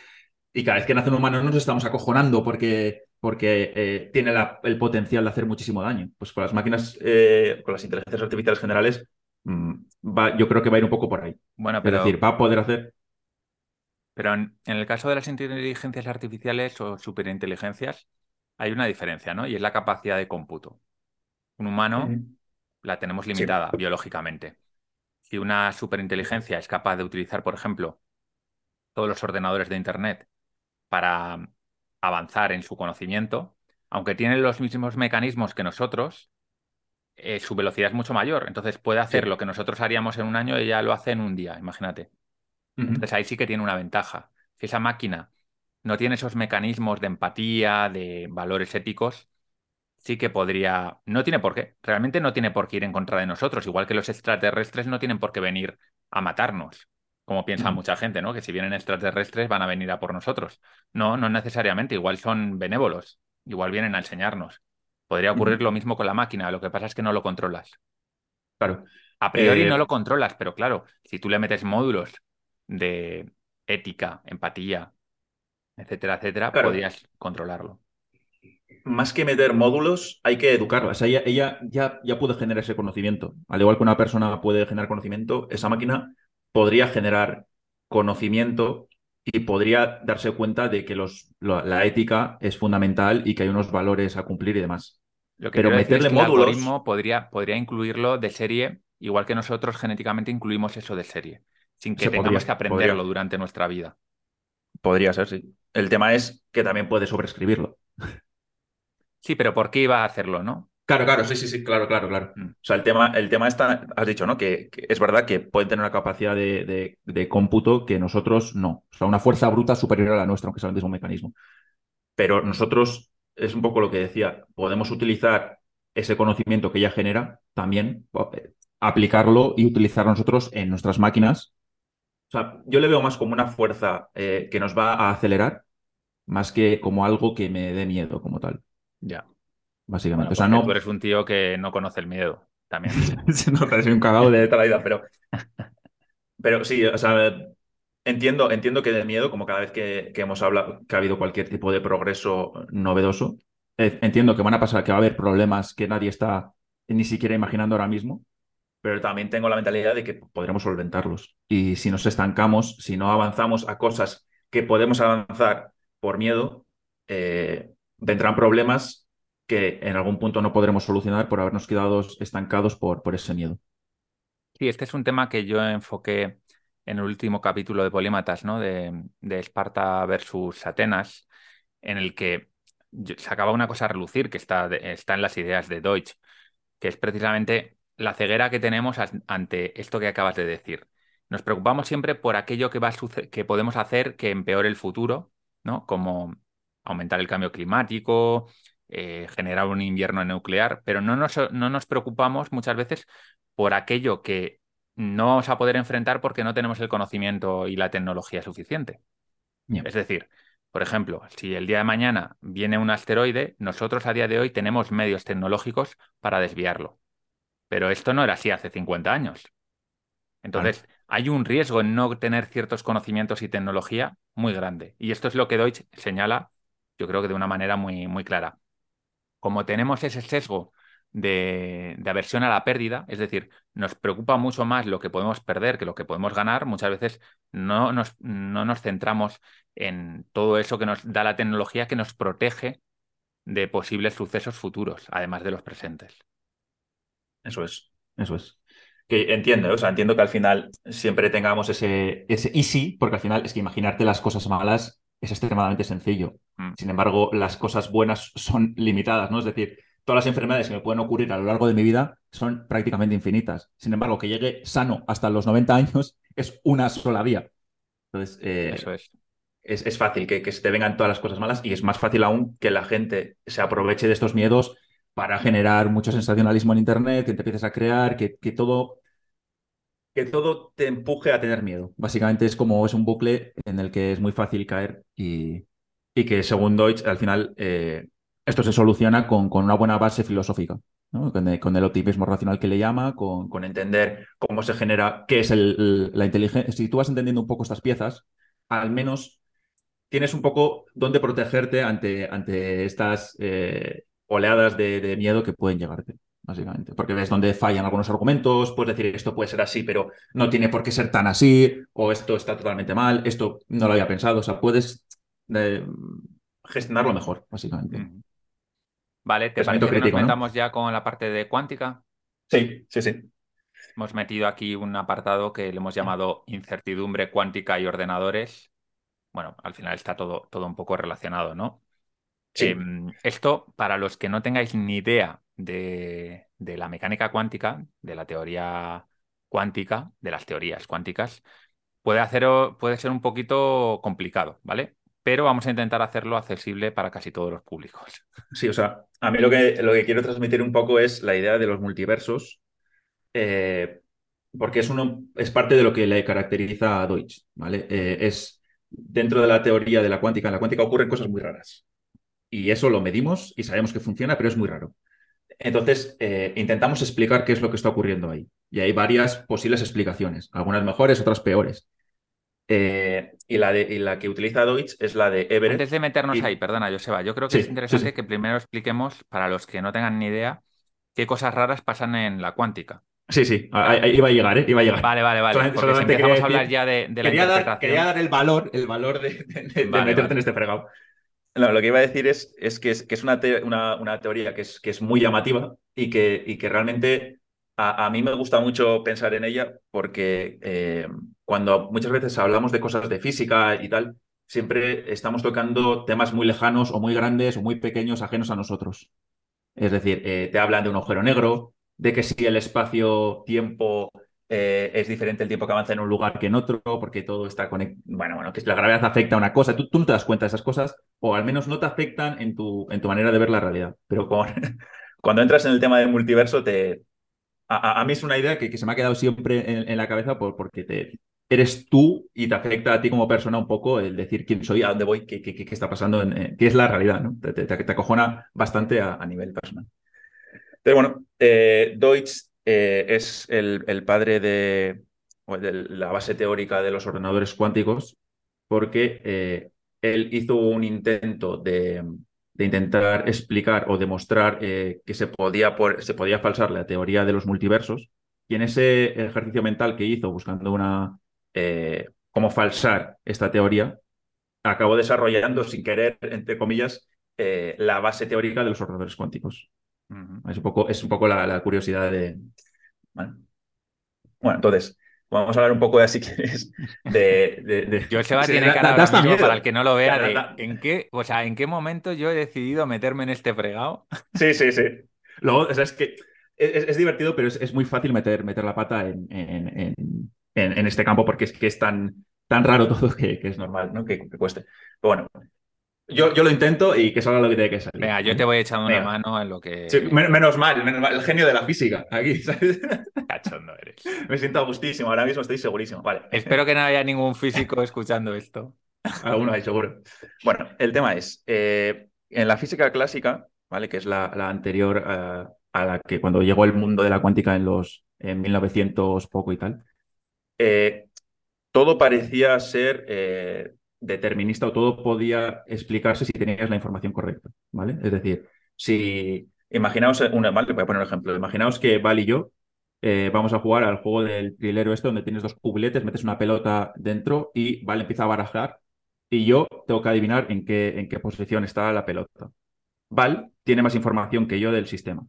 y cada vez que nace un humano nos estamos acojonando porque, porque eh, tiene el potencial de hacer muchísimo daño. Pues con las máquinas, eh, con las inteligencias artificiales generales, mm, va, yo creo que va a ir un poco por ahí. Bueno, pero... Es decir, va a poder hacer... Pero en, el caso de las inteligencias artificiales o superinteligencias, hay una diferencia, ¿no? Y es la capacidad de cómputo. Un humano la tenemos limitada biológicamente. Si una superinteligencia es capaz de utilizar, por ejemplo, todos los ordenadores de Internet para avanzar en su conocimiento, aunque tiene los mismos mecanismos que nosotros, eh, su velocidad es mucho mayor. Entonces puede hacer lo que nosotros haríamos en un año y ella lo hace en un día, imagínate. Entonces ahí sí que tiene una ventaja. Si esa máquina no tiene esos mecanismos de empatía, de valores éticos, sí que podría. No tiene por qué. Realmente no tiene por qué ir en contra de nosotros. Igual que los extraterrestres no tienen por qué venir a matarnos. Como piensa mucha gente, ¿no? Que si vienen extraterrestres van a venir a por nosotros. No, no necesariamente. Igual son benévolos. Igual vienen a enseñarnos. Podría ocurrir lo mismo con la máquina. Lo que pasa es que no lo controlas. Claro. A priori no eh, lo controlas, pero claro, si tú le metes módulos de ética, empatía, etcétera, etcétera, podrías controlarlo más que meter módulos, hay que educarla. O sea, ella, ya, ya puede generar ese conocimiento. Al igual que una persona puede generar conocimiento, esa máquina podría generar conocimiento y podría darse cuenta de que los, la ética es fundamental y que hay unos valores a cumplir y demás. Lo que Pero meterle módulos. El algoritmo podría, podría incluirlo de serie, igual que nosotros genéticamente incluimos eso de serie, sin que tengamos que aprenderlo durante nuestra vida. Podría ser, sí. El tema es que también puede sobreescribirlo. Sí, pero ¿por qué iba a hacerlo, no? Claro, claro, sí, sí, sí, claro, claro, claro. Mm. O sea, el tema, el tema está, has dicho, ¿no? Que, es verdad que pueden tener una capacidad de, cómputo que nosotros no. O sea, una fuerza bruta superior a la nuestra, aunque sea el mismo mecanismo. Pero nosotros, es un poco lo que decía, podemos utilizar ese conocimiento que ella genera también, eh, aplicarlo y utilizarlo nosotros en nuestras máquinas. O sea, yo le veo más como una fuerza eh, que nos va a acelerar, más que como algo que me dé miedo como tal. Ya. Básicamente. o sea, no. Tú eres un tío que no conoce el miedo también. [LAUGHS] no, soy un cagado de toda la vida, pero. [LAUGHS] Pero sí, o sea, entiendo, entiendo que de miedo, como cada vez que, hemos hablado, que ha habido cualquier tipo de progreso novedoso, eh, entiendo que van a pasar, que va a haber problemas que nadie está ni siquiera imaginando ahora mismo, pero también tengo la mentalidad de que podremos solventarlos. Y si nos estancamos, si no avanzamos a cosas que podemos avanzar por miedo, eh, vendrán problemas que en algún punto no podremos solucionar por habernos quedado estancados por, por ese miedo. Sí, este es un tema que yo enfoqué en el último capítulo de Polímatas, ¿no? De, Esparta versus Atenas, en el que sacaba una cosa a relucir que está, está en las ideas de Deutsch, que es precisamente la ceguera que tenemos ante esto que acabas de decir. Nos preocupamos siempre por aquello que, va que podemos hacer que empeore el futuro, ¿no? Como aumentar el cambio climático, eh, generar un invierno nuclear, pero no nos, no nos preocupamos muchas veces por aquello que no vamos a poder enfrentar porque no tenemos el conocimiento y la tecnología suficiente. Es decir, por ejemplo, si el día de mañana viene un asteroide, nosotros a día de hoy tenemos medios tecnológicos para desviarlo. Pero esto no era así hace 50 años. Entonces, hay un riesgo en no tener ciertos conocimientos y tecnología muy grande. Y esto es lo que Deutsch señala yo creo que de una manera muy, muy clara. Como tenemos ese sesgo de, aversión a la pérdida, es decir, nos preocupa mucho más lo que podemos perder que lo que podemos ganar, muchas veces no nos, no nos centramos en todo eso que nos da la tecnología que nos protege de posibles sucesos futuros, además de los presentes. Eso es, eso es. Que entiendo, o sea, entiendo que al final siempre tengamos ese, ese easy, porque al final es que imaginarte las cosas malas es extremadamente sencillo. Mm. Sin embargo, las cosas buenas son limitadas, ¿no? Es decir, todas las enfermedades que me pueden ocurrir a lo largo de mi vida son prácticamente infinitas. Sin embargo, que llegue sano hasta los 90 años [LAUGHS] es una sola vía. Entonces, eh, Eso es. Es, fácil que, se te vengan todas las cosas malas y es más fácil aún que la gente se aproveche de estos miedos para generar mucho sensacionalismo en Internet, que te empieces a crear, que, que todo que todo te empuje a tener miedo. Básicamente es como es un bucle en el que es muy fácil caer y, y que según Deutsch al final eh, esto se soluciona con, con, una buena base filosófica, con, el, optimismo racional que le llama, con, entender cómo se genera, qué es el, la inteligencia. Si tú vas entendiendo un poco estas piezas, al menos tienes un poco dónde protegerte ante, ante estas eh, oleadas de, de miedo que pueden llegarte básicamente. Porque ves dónde fallan algunos argumentos, puedes decir esto puede ser así, pero no tiene por qué ser tan así, o esto está totalmente mal, esto no lo había pensado. O sea, puedes eh, gestionarlo mejor, básicamente. Vale, ¿te parece que nos metamos ya con la parte de cuántica? Sí, sí, sí. Hemos metido aquí un apartado que le hemos llamado incertidumbre cuántica y ordenadores. Bueno, al final está todo, todo un poco relacionado, ¿no? Em, esto, para los que no tengáis ni idea de, la mecánica cuántica, de la teoría cuántica, de las teorías cuánticas, puede, hacer, puede ser un poquito complicado, ¿vale? Pero vamos a intentar hacerlo accesible para casi todos los públicos. [LAUGHS] Sí, o sea, a mí lo que, lo que quiero transmitir un poco es la idea de los multiversos, eh, porque es, uno, es parte de lo que le caracteriza a Deutsch, ¿vale? Eh, es dentro de la teoría de la cuántica, en la cuántica ocurren cosas muy raras. Y eso lo medimos y sabemos que funciona, pero es muy raro. Entonces, eh, intentamos explicar qué es lo que está ocurriendo ahí. Y hay varias posibles explicaciones, algunas mejores, otras peores. Eh, y, la de, la que utiliza Deutsch es la de Everett. Antes de meternos ahí, perdona, Joseba, yo creo que es interesante que primero expliquemos, para los que no tengan ni idea, qué cosas raras pasan en la cuántica. Sí, sí, iba a llegar, ¿eh? Iba a llegar. Vale, vale, vale. porque si empezamos a hablar ya de, la interpretación... quería dar el valor, el valor de, meterte en este fregado lo que iba a decir es, es que es, una, una, teoría que es, que es muy llamativa y que, y que realmente a, mí me gusta mucho pensar en ella porque eh, cuando muchas veces hablamos de cosas de física y tal, siempre estamos tocando temas muy lejanos o muy grandes o muy pequeños ajenos a nosotros. Es decir, eh, te hablan de un agujero negro, de que si el espacio-tiempo eh, es diferente el tiempo que avanza en un lugar que en otro, porque todo está conectado. Bueno, bueno, que la gravedad afecta a una cosa. Tú, tú, no te das cuenta de esas cosas, o al menos no te afectan en tu, en tu manera de ver la realidad. Pero [LAUGHS] cuando entras en el tema del multiverso, te. A, mí es una idea que, que, se me ha quedado siempre en, la cabeza por, porque te, eres tú y te afecta a ti como persona un poco el decir quién soy, a dónde voy, qué, qué, qué está pasando, en, qué es la realidad, ¿no? Te, te, te acojona bastante a, nivel personal. Pero bueno, eh, Deutsch eh, es el, padre de, la base teórica de los ordenadores cuánticos, porque eh, él hizo un intento de, intentar explicar o demostrar eh, que se podía, se podía falsar la teoría de los multiversos, y en ese ejercicio mental que hizo buscando una cómo falsar esta teoría, acabó desarrollando sin querer, entre comillas, la base teórica de los ordenadores cuánticos. Es un poco, es un poco la, curiosidad de... Bueno, entonces, vamos a hablar un poco de así que es de, Yo se va a tener cara para el que no lo vea en qué, o sea, en qué momento yo he decidido meterme en este fregado. [LAUGHS] Sí, sí, sí. Luego, o sea, es que es, divertido, pero es, muy fácil meter, meter la pata en, en, este campo porque es que es tan, tan raro todo que, es normal, ¿no? Que, que cueste. Pero bueno, yo, yo, lo intento y que salga lo que tiene que salir. Venga, yo te voy echando una mano en lo que. menos, mal, menos, mal, el genio de la física aquí, [LAUGHS] ¿sabes? Cachondo eres. Me siento gustísimo, ahora mismo estoy segurísimo. Vale. Espero que no haya ningún físico escuchando esto. Alguno hay, seguro. Bueno, el tema es: eh, en la física clásica, ¿vale? Que es la, anterior eh, a la que cuando llegó el mundo de la cuántica en los en 1900 poco y tal, eh, todo parecía ser determinista o todo podía explicarse si tenías la información correcta, ¿vale? Es decir, si imaginaos una, vale, voy a poner un ejemplo, imaginaos que Val y yo eh, vamos a jugar al juego del trilero este donde tienes dos cubiletes, metes una pelota dentro y Val empieza a barajar y yo tengo que adivinar en qué, en qué posición está la pelota. Val tiene más información que yo del sistema.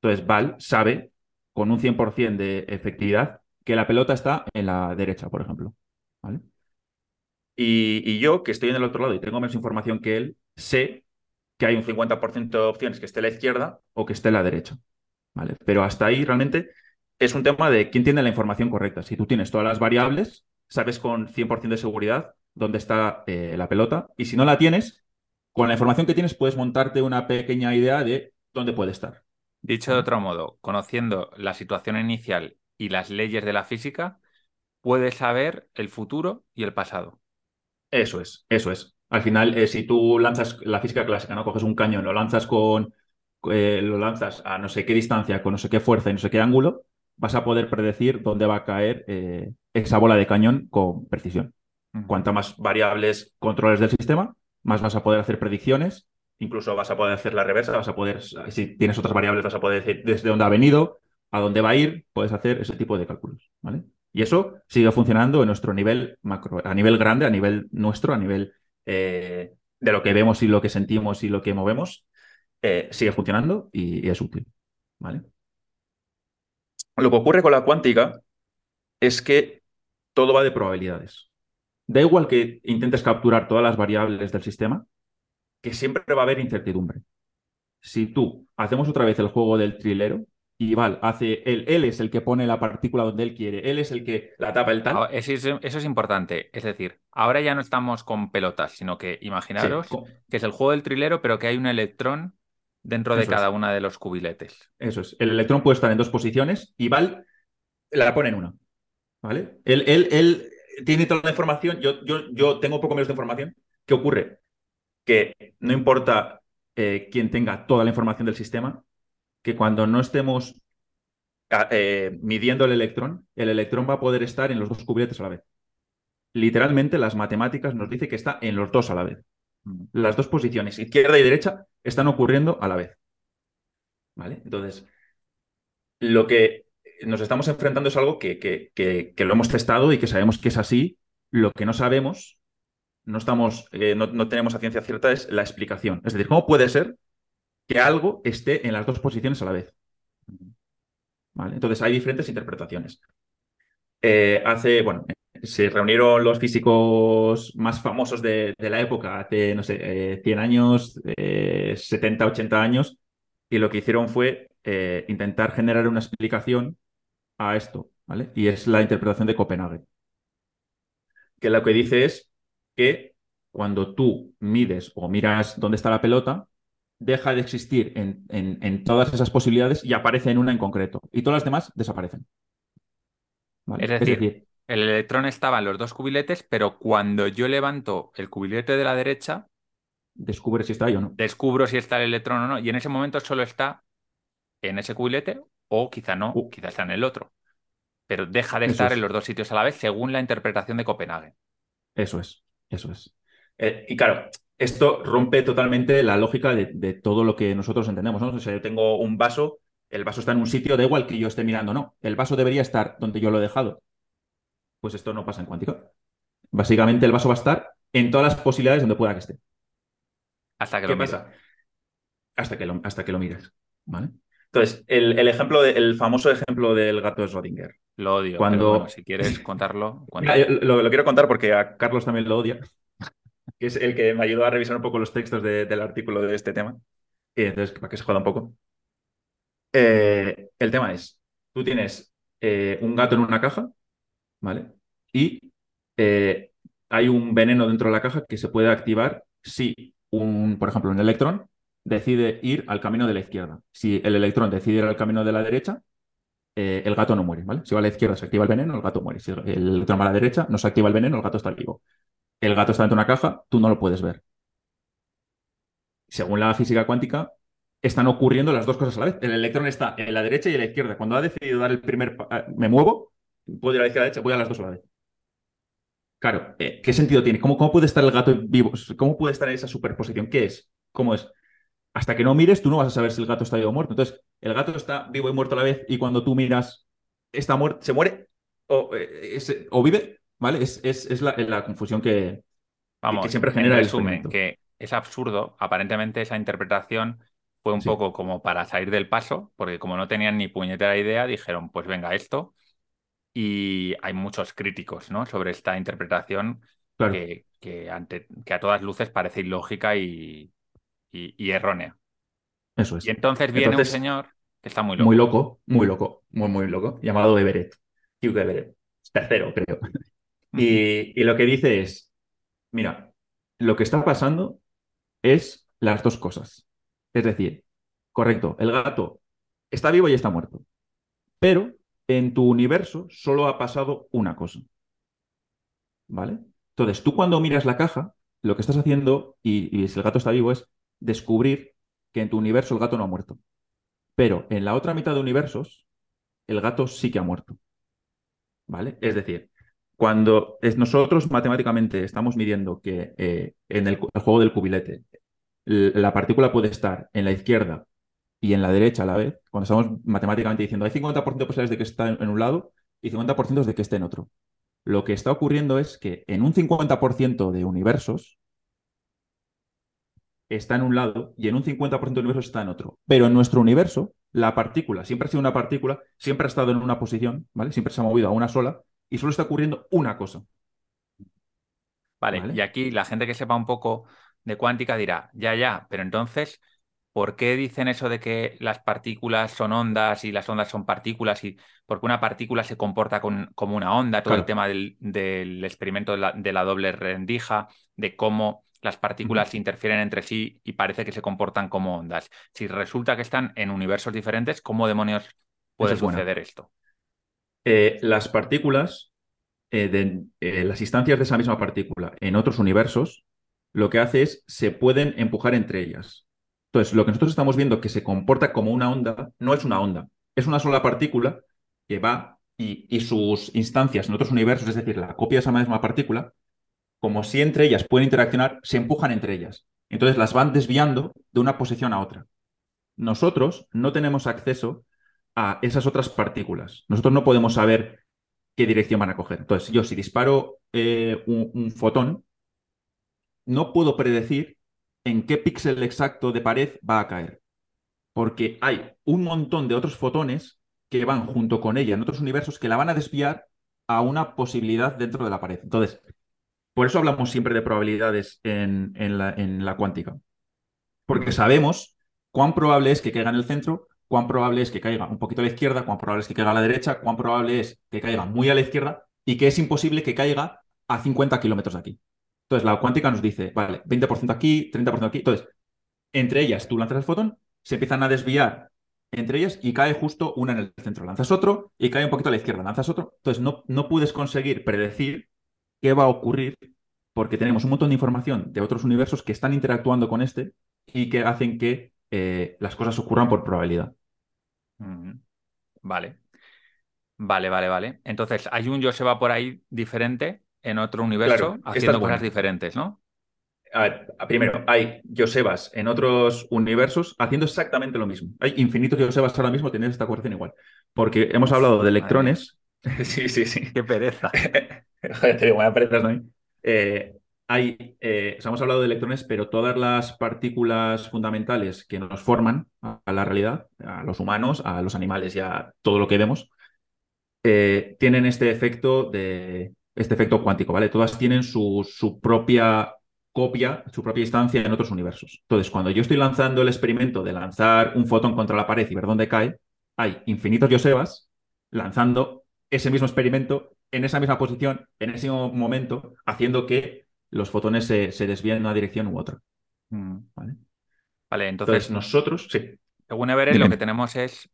Entonces, Val sabe con un 100% de efectividad que la pelota está en la derecha, por ejemplo. ¿Vale? Y, yo, que estoy en el otro lado y tengo menos información que él, sé que hay un 50% de opciones que esté a la izquierda o que esté a la derecha. ¿vale? Pero hasta ahí realmente es un tema de quién tiene la información correcta. Si tú tienes todas las variables, sabes con 100% de seguridad dónde está eh, la pelota. Y si no la tienes, con la información que tienes puedes montarte una pequeña idea de dónde puede estar. Dicho de otro modo, conociendo la situación inicial y las leyes de la física, puede saber el futuro y el pasado. Eso es, eso es. Al final, eh, si tú lanzas la física clásica, ¿no? Coges un cañón, lo lanzas con. Eh, lo lanzas a no sé qué distancia, con no sé qué fuerza y no sé qué ángulo, vas a poder predecir dónde va a caer eh, esa bola de cañón con precisión. Cuanta más variables controles del sistema, más vas a poder hacer predicciones. Incluso vas a poder hacer la reversa, vas a poder, si tienes otras variables, vas a poder decir desde dónde ha venido, a dónde va a ir, puedes hacer ese tipo de cálculos. ¿vale? Y eso sigue funcionando en nuestro nivel macro, a nivel grande, a nivel nuestro, a nivel eh, de lo que vemos y lo que sentimos y lo que movemos, eh, sigue funcionando y, es útil. ¿vale? Lo que ocurre con la cuántica es que todo va de probabilidades. Da igual que intentes capturar todas las variables del sistema, que siempre va a haber incertidumbre. Si tú hacemos otra vez el juego del trilero, y Val hace él, él es el que pone la partícula donde él quiere, él es el que la tapa el tal. Eso es, importante. Es decir, ahora ya no estamos con pelotas, sino que imaginaros que es el juego del trilero, pero que hay un electrón dentro de cada una de los cubiletes. Eso es. El electrón puede estar en dos posiciones y Val la pone en una. ¿Vale? Él, él, él tiene toda la información, yo, yo, yo tengo poco menos de información. ¿Qué ocurre? Que no importa eh, quién tenga toda la información del sistema, que cuando no estemos ah, eh, midiendo el electrón, el electrón va a poder estar en los dos cubiletes a la vez. Literalmente las matemáticas nos dice que está en los dos a la vez. Las dos posiciones, izquierda y derecha, están ocurriendo a la vez. ¿Vale? Entonces, lo que nos estamos enfrentando es algo que, que, que, lo hemos testado y que sabemos que es así. Lo que no sabemos, no, estamos, eh, no, no tenemos a ciencia cierta, es la explicación. Es decir, ¿cómo puede ser que algo esté en las dos posiciones a la vez. ¿Vale? Entonces hay diferentes interpretaciones. Eh, hace, bueno, se reunieron los físicos más famosos de, la época, hace, no sé, 100 eh, años, 70, eh, 80 años, y lo que hicieron fue intentar generar una explicación a esto, ¿vale? Y es la interpretación de Copenhague. Que lo que dice es que cuando tú mides o miras dónde está la pelota, deja de existir en, todas esas posibilidades y aparece en una en concreto. Y todas las demás desaparecen. Es, decir, el electrón estaba en los dos cubiletes, pero cuando yo levanto el cubilete de la derecha... Descubre si está ahí o no. Descubro si está el electrón o no. Y en ese momento solo está en ese cubilete o quizá no, uh. quizá está en el otro. Pero deja de estar en los dos sitios a la vez según la interpretación de Copenhague. Eso es, eso es. Eh, y claro, esto rompe totalmente la lógica de, todo lo que nosotros entendemos. ¿no? O sea, yo tengo un vaso, el vaso está en un sitio, da igual que yo esté mirando, no. El vaso debería estar donde yo lo he dejado. Pues esto no pasa en cuántica. Básicamente el vaso va a estar en todas las posibilidades donde pueda que esté. Hasta que ¿Qué lo pasa? Hasta que lo, hasta que lo mires. ¿Vale? Entonces, el, ejemplo el famoso ejemplo del gato de Schrödinger. Lo odio. Cuando... si quieres contarlo. lo, quiero contar porque a Carlos también lo odia que es el que me ayudó a revisar un poco los textos del artículo de este tema. Y entonces, para que se joda un poco. Eh, el tema es, tú tienes eh, un gato en una caja, ¿vale? Y eh, hay un veneno dentro de la caja que se puede activar si, un, por ejemplo, un electrón decide ir al camino de la izquierda. Si el electrón decide ir al camino de la derecha, el gato no muere, ¿vale? Si va a la izquierda se activa el veneno, el gato muere. Si el electrón va a la derecha, no se activa el veneno, el gato está vivo el gato está dentro de una caja, tú no lo puedes ver. Según la física cuántica, están ocurriendo las dos cosas a la vez. El electrón está en la derecha y en la izquierda. Cuando ha decidido dar el primer... Eh, me muevo, puedo ir a la izquierda a la derecha, voy a las dos a la vez. Claro, eh, ¿qué sentido tiene? ¿Cómo, ¿Cómo puede estar el gato vivo? ¿Cómo puede estar en esa superposición? ¿Qué es? ¿Cómo es? Hasta que no mires, tú no vas a saber si el gato está vivo o muerto. Entonces, el gato está vivo y muerto a la vez y cuando tú miras, está muerto, se muere o, eh, o vive ¿Vale? Es, es, la, confusión que, Vamos, siempre genera el resumen, que es absurdo. Aparentemente esa interpretación fue un poco como para salir del paso, porque como no tenían ni puñetera idea, dijeron, pues venga esto. Y hay muchos críticos ¿no? sobre esta interpretación que, que, ante, que a todas luces parece ilógica y, y, errónea. Eso es. Y entonces viene un señor que está muy loco. Muy loco, muy loco, muy, muy loco, llamado Everett. Hugh Everett. Tercero, creo. Y, lo que dice es, mira, lo que está pasando es las dos cosas. Es decir, correcto, el gato está vivo y está muerto. Pero en tu universo solo ha pasado una cosa. ¿Vale? Entonces, tú cuando miras la caja, lo que estás haciendo, y, y si el gato está vivo, es descubrir que en tu universo el gato no ha muerto. Pero en la otra mitad de universos, el gato sí que ha muerto. ¿Vale? Es decir, cuando nosotros matemáticamente estamos midiendo que eh, en el, juego del cubilete la partícula puede estar en la izquierda y en la derecha a la vez, cuando estamos matemáticamente diciendo hay 50% de posibilidades de que esté en un lado y 50% de que esté en otro. Lo que está ocurriendo es que en un 50% de universos está en un lado y en un 50% de universos está en otro. Pero en nuestro universo, la partícula siempre ha sido una partícula, siempre ha estado en una posición, ¿vale? Siempre se ha movido a una sola y solo está ocurriendo una cosa. Vale, y aquí la gente que sepa un poco de cuántica dirá, ya, ya, pero entonces, ¿por qué dicen eso de que las partículas son ondas y las ondas son partículas? y Porque una partícula se comporta como una onda, todo el tema del, experimento de la, de la, doble rendija, de cómo las partículas interfieren entre sí y parece que se comportan como ondas. Si resulta que están en universos diferentes, ¿cómo demonios puede suceder esto? Eh, las partículas, eh, de, eh, las instancias de esa misma partícula en otros universos, lo que hace es se pueden empujar entre ellas. Entonces, lo que nosotros estamos viendo que se comporta como una onda, no es una onda, es una sola partícula que va y, y sus instancias en otros universos, es decir, la copia de esa misma partícula, como si entre ellas pueden interaccionar, se empujan entre ellas. Entonces las van desviando de una posición a otra. Nosotros no tenemos acceso a esas otras partículas. Nosotros no podemos saber qué dirección van a coger. Entonces, yo si disparo eh, un, fotón, no puedo predecir en qué píxel exacto de pared va a caer. Porque hay un montón de otros fotones que van junto con ella en otros universos que la van a desviar a una posibilidad dentro de la pared. Entonces, por eso hablamos siempre de probabilidades en, la, en la cuántica. Porque sabemos cuán probable es que caiga en el centro cuán probable es que caiga un poquito a la izquierda, cuán probable es que caiga a la derecha, cuán probable es que caiga muy a la izquierda y que es imposible que caiga a 50 kilómetros de aquí. Entonces, la cuántica nos dice, vale, 20% aquí, 30% aquí. Entonces, entre ellas, tú lanzas el fotón, se empiezan a desviar entre ellas y cae justo una en el centro. Lanzas otro y cae un poquito a la izquierda, lanzas otro. Entonces, no, no puedes conseguir predecir qué va a ocurrir porque tenemos un montón de información de otros universos que están interactuando con este y que hacen que eh, las cosas ocurran por probabilidad. Vale. Vale, vale, vale. Entonces, hay un Joseba por ahí diferente en otro universo haciendo cosas diferentes, ¿no? A ver, primero, hay Josebas en otros universos haciendo exactamente lo mismo. Hay infinitos Josebas ahora mismo teniendo esta corrección igual. Porque hemos hablado de electrones. [LAUGHS] sí, sí, sí. Qué pereza. [LAUGHS] Joder, te digo, pereza, ¿no? Eh, hay, eh, hemos hablado de electrones, pero todas las partículas fundamentales que nos forman a, la realidad, a los humanos, a los animales y a todo lo que vemos, eh, tienen este efecto de este efecto cuántico, ¿vale? Todas tienen su, su, propia copia, su propia instancia en otros universos. Entonces, cuando yo estoy lanzando el experimento de lanzar un fotón contra la pared y ver dónde cae, hay infinitos Josebas lanzando ese mismo experimento en esa misma posición, en ese mismo momento, haciendo que los fotones se, se desvían en una dirección u otra. Mm. ¿Vale? entonces, nosotros, sí. Según Everett, lo que tenemos es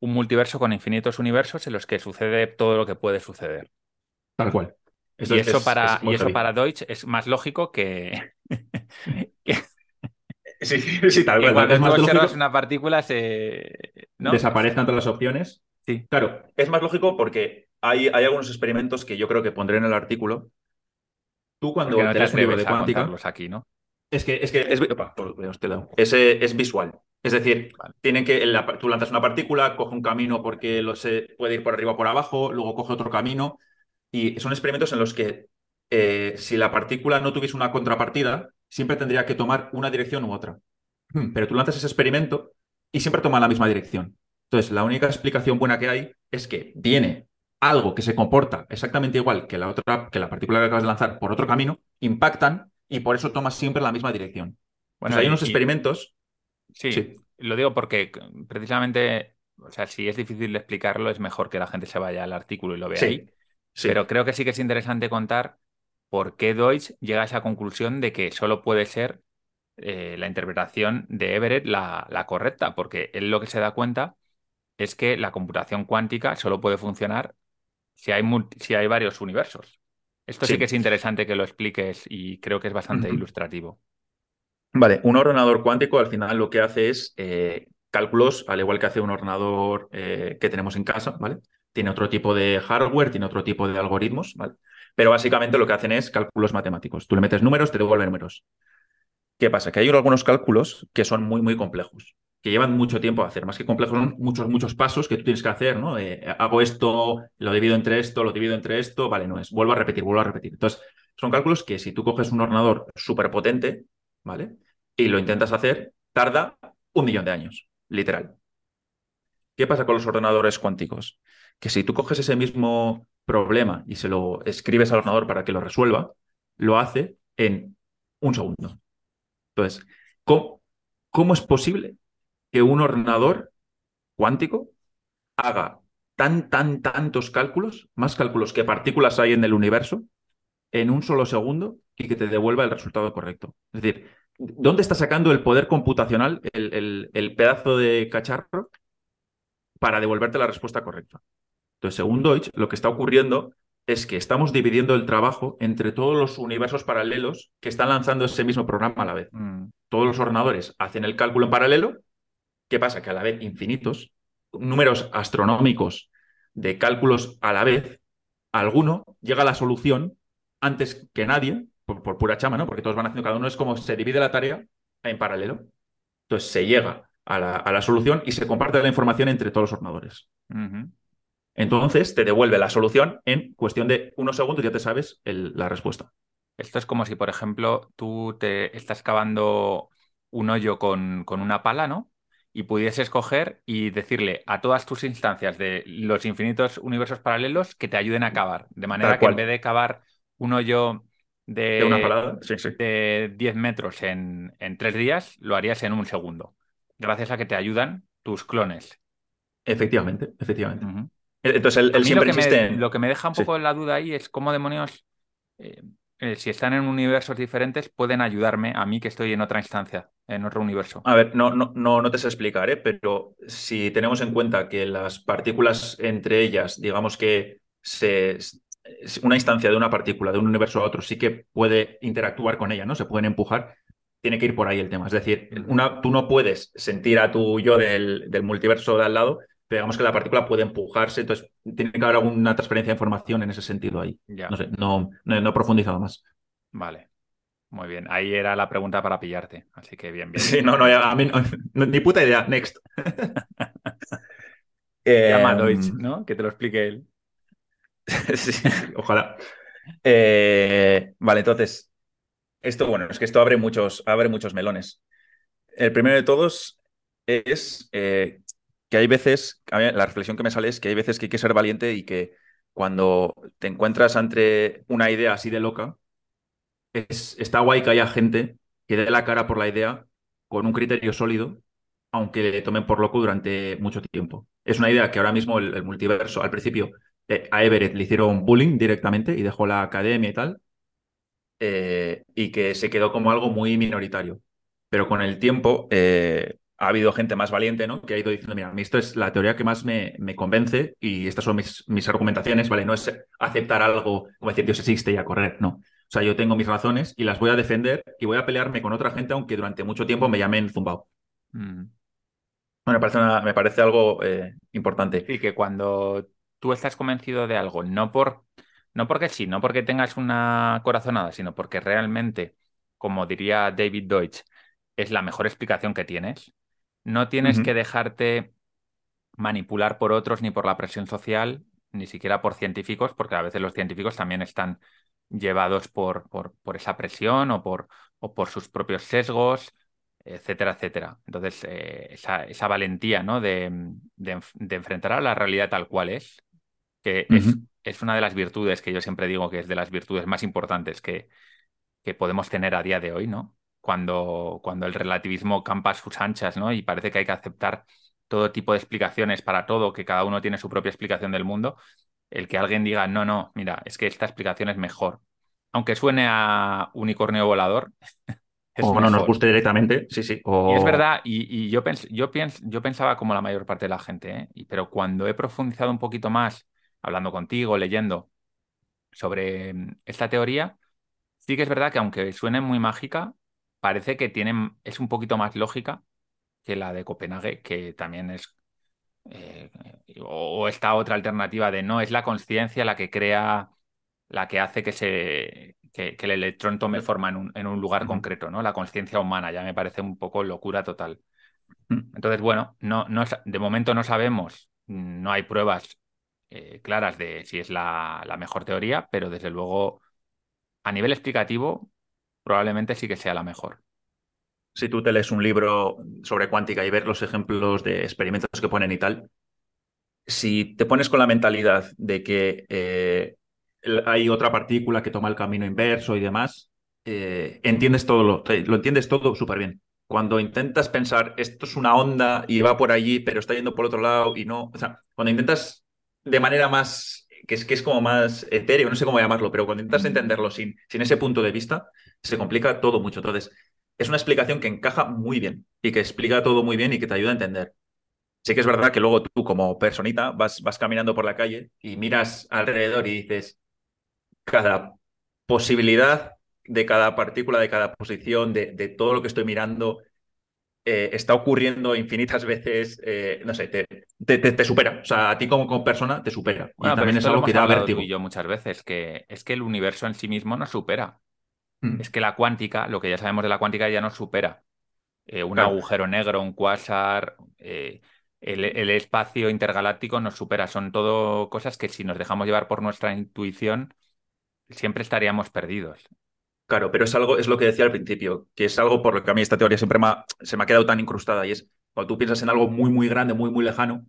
un multiverso con infinitos universos en los que sucede todo lo que puede suceder. Tal cual. y, eso para, y eso para Deutsch es más lógico que. [LAUGHS] Sí, sí, tal cual. Cuando es más lógico... una partícula se. Desaparezcan todas las opciones. Sí. Claro, es más lógico porque hay, hay algunos experimentos que yo creo que pondré en el artículo Tú cuando no te, un libro de cuántica. aquí, ¿no? Es que es, que es, es, visual. Es decir, tienen que tú lanzas una partícula, coge un camino porque lo se puede ir por arriba o por abajo, luego coge otro camino. Y son experimentos en los que eh, si la partícula no tuviese una contrapartida, siempre tendría que tomar una dirección u otra. Hmm. Pero tú lanzas ese experimento y siempre toma la misma dirección. Entonces, la única explicación buena que hay es que viene algo que se comporta exactamente igual que la otra, que la partícula que acabas de lanzar por otro camino, impactan y por eso tomas siempre la misma dirección. Bueno, hay unos experimentos. Sí, lo digo porque precisamente, o sea, si es difícil de explicarlo, es mejor que la gente se vaya al artículo y lo vea ahí. Pero creo que sí que es interesante contar por qué Deutsch llega a esa conclusión de que solo puede ser eh, la interpretación de Everett la, la correcta, porque él lo que se da cuenta es que la computación cuántica solo puede funcionar si hay, si hay varios universos. Esto sí. que es interesante que lo expliques y creo que es bastante ilustrativo. Vale, un ordenador cuántico al final lo que hace es eh, cálculos, al igual que hace un ordenador eh, que tenemos en casa, ¿vale? Tiene otro tipo de hardware, tiene otro tipo de algoritmos, ¿vale? Pero básicamente lo que hacen es cálculos matemáticos. Tú le metes números, te devuelve números. ¿Qué pasa? Que hay algunos cálculos que son muy, muy complejos, que llevan mucho tiempo a hacer. Más que complejos, son muchos, muchos pasos que tú tienes que hacer, ¿no? Hago esto, lo divido entre esto, lo divido entre esto, vale, no es. Vuelvo a repetir, vuelvo a repetir. Entonces, son cálculos que si tú coges un ordenador súper potente, ¿vale? Y lo intentas hacer, tarda un millón de años, literal. ¿Qué pasa con los ordenadores cuánticos? Que si tú coges ese mismo problema y se lo escribes al ordenador para que lo resuelva, lo hace en un segundo. Entonces, ¿cómo, es posible que un ordenador cuántico haga tan, tan, tantos cálculos, más cálculos que partículas hay en el universo, en un solo segundo y que te devuelva el resultado correcto? Es decir, ¿dónde está sacando el poder computacional, el, el pedazo de cacharro, para devolverte la respuesta correcta? Entonces, según Deutsch, lo que está ocurriendo es que estamos dividiendo el trabajo entre todos los universos paralelos que están lanzando ese mismo programa a la vez. Mm. Todos los ordenadores hacen el cálculo en paralelo. ¿Qué pasa? Que a la vez infinitos, números astronómicos de cálculos a la vez, alguno llega a la solución antes que nadie, por, pura chama, ¿no? Porque todos van haciendo, cada uno es como se divide la tarea en paralelo. Entonces se llega a la, solución y se comparte la información entre todos los ordenadores. Entonces te devuelve la solución en cuestión de unos segundos, ya te sabes la respuesta. Esto es como si, por ejemplo, tú te estás cavando un hoyo con, con una pala, ¿no? Y pudieses coger y decirle a todas tus instancias de los infinitos universos paralelos que te ayuden a cavar. De manera que en vez de cavar un hoyo de, una de 10 metros en, en, tres días, lo harías en un segundo. Gracias a que te ayudan tus clones. Efectivamente, efectivamente. Entonces, él, siempre lo que, insiste me, lo que me deja un poco en la duda ahí es cómo demonios, eh, eh, si están en universos diferentes, pueden ayudarme a mí que estoy en otra instancia, en otro universo. A ver, no, no, no, no te sé explicar, ¿eh? pero si tenemos en cuenta que las partículas entre ellas, digamos que se, una instancia de una partícula de un universo a otro sí que puede interactuar con ella, ¿no? Se pueden empujar. Tiene que ir por ahí el tema. Es decir, una, tú no puedes sentir a tu yo del, del multiverso de al lado digamos que la partícula puede empujarse, entonces tiene que haber alguna transferencia de información en ese sentido ahí. No sé, no, no, he profundizado más. Vale. Muy bien, ahí era la pregunta para pillarte, así que bien, bien. Sí, no, no, a mí no, ni puta idea, next. Llama a Deutsch, em, ¿no? Que te lo explique él. [LAUGHS] sí, ojalá. Eh, vale, entonces, esto, bueno, es que esto abre muchos, abre muchos melones. El primero de todos es eh, que hay veces, la reflexión que me sale es que hay veces que hay que ser valiente y que cuando te encuentras ante una idea así de loca, es, está guay que haya gente que dé la cara por la idea con un criterio sólido, aunque le tomen por loco durante mucho tiempo. Es una idea que ahora mismo el, multiverso, al principio, eh, a Everett le hicieron bullying directamente y dejó la academia y tal, eh, y que se quedó como algo muy minoritario. Pero con el tiempo, eh, ha habido gente más valiente, ¿no? Que ha ido diciendo, mira, esto es la teoría que más me, me convence y estas son mis, mis, argumentaciones, ¿vale? No es aceptar algo como decir Dios existe y a correr, no. O sea, yo tengo mis razones y las voy a defender y voy a pelearme con otra gente aunque durante mucho tiempo me llamen zumbao. Mm. Bueno, me parece, me parece algo eh, importante. Y que cuando tú estás convencido de algo, no, por, no porque sí, no porque tengas una corazonada, sino porque realmente, como diría David Deutsch, es la mejor explicación que tienes, no tienes que dejarte manipular por otros ni por la presión social, ni siquiera por científicos, porque a veces los científicos también están llevados por, por, por esa presión o por, o por sus propios sesgos, etcétera, etcétera. Entonces, eh, esa, esa, valentía ¿no? de, de, enfrentar a la realidad tal cual es, que es, es, una de las virtudes que yo siempre digo que es de las virtudes más importantes que, que podemos tener a día de hoy, ¿no? Cuando, cuando el relativismo campa a sus anchas, ¿no? Y parece que hay que aceptar todo tipo de explicaciones para todo, que cada uno tiene su propia explicación del mundo, el que alguien diga, no, no, mira, es que esta explicación es mejor. Aunque suene a unicornio volador, [LAUGHS] o no nos guste directamente, sí, sí. Y es verdad, y, yo, yo, yo pensaba como la mayor parte de la gente, ¿eh? pero cuando he profundizado un poquito más, hablando contigo, leyendo sobre mm, esta teoría, sí que es verdad que aunque suene muy mágica, parece que tiene, es un poquito más lógica que la de Copenhague, que también es eh, o, esta otra alternativa de no, es la conciencia la que crea, la que hace que, se, que, el electrón tome forma en un, en un lugar concreto, ¿no? La conciencia humana, ya me parece un poco locura total. Entonces, bueno, no, no, de momento no sabemos, no hay pruebas eh, claras de si es la, la mejor teoría, pero desde luego, a nivel explicativo, probablemente sí que sea la mejor si tú te lees un libro sobre cuántica y ver los ejemplos de experimentos que ponen y tal, si te pones con la mentalidad de que eh, hay otra partícula que toma el camino inverso y demás, eh, entiendes todo lo, lo entiendes todo súper bien. Cuando intentas pensar esto es una onda y va por allí, pero está yendo por otro lado y no, o sea, cuando intentas de manera más que es que es como más etéreo, no sé cómo llamarlo, pero cuando intentas entenderlo sin, sin ese punto de vista, se complica todo mucho. Entonces, es una explicación que encaja muy bien y que explica todo muy bien y que te ayuda a entender. Sí que es verdad que luego tú como personita vas, vas caminando por la calle y miras alrededor y dices, cada posibilidad de cada partícula, de cada posición, de, todo lo que estoy mirando, eh, está ocurriendo infinitas veces, eh, no sé, te, te, supera. O sea, a ti como, persona te supera. y también es algo que da vértigo. Y yo muchas veces, que es que el universo en sí mismo nos supera. Mm. es que la cuántica, lo que ya sabemos de la cuántica, ya nos supera. Eh, un agujero negro, un quasar, eh, el, espacio intergaláctico nos supera. Son todo cosas que si nos dejamos llevar por nuestra intuición, siempre estaríamos perdidos. Claro, pero es algo, es lo que decía al principio, que es algo por lo que a mí esta teoría siempre se me ha quedado tan incrustada y es cuando tú piensas en algo muy, muy grande, muy, muy lejano,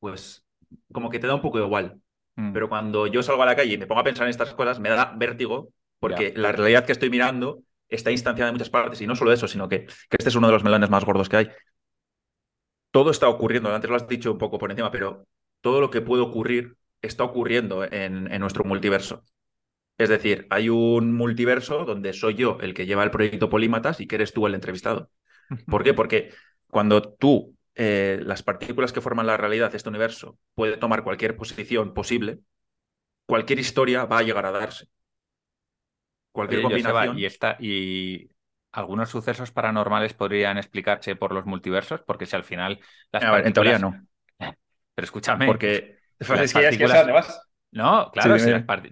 pues como que te da un poco igual. Mm. Pero cuando yo salgo a la calle y me pongo a pensar en estas cosas, me da vértigo porque la realidad que estoy mirando está instanciada en muchas partes y no solo eso, sino que, este es uno de los melones más gordos que hay. Todo está ocurriendo, antes lo has dicho un poco por encima, pero todo lo que puede ocurrir está ocurriendo en, nuestro multiverso. Es decir, hay un multiverso donde soy yo el que lleva el proyecto Polímatas y que eres tú el entrevistado. [LAUGHS] ¿Por qué? Porque cuando tú, eh, las partículas que forman la realidad de este universo, puede tomar cualquier posición posible, cualquier historia va a llegar a darse. Cualquier combinación. y, esta, y algunos sucesos paranormales podrían explicarse por los multiversos, porque si al final. en teoría no. [LAUGHS] Pero escúchame. Porque. No, claro,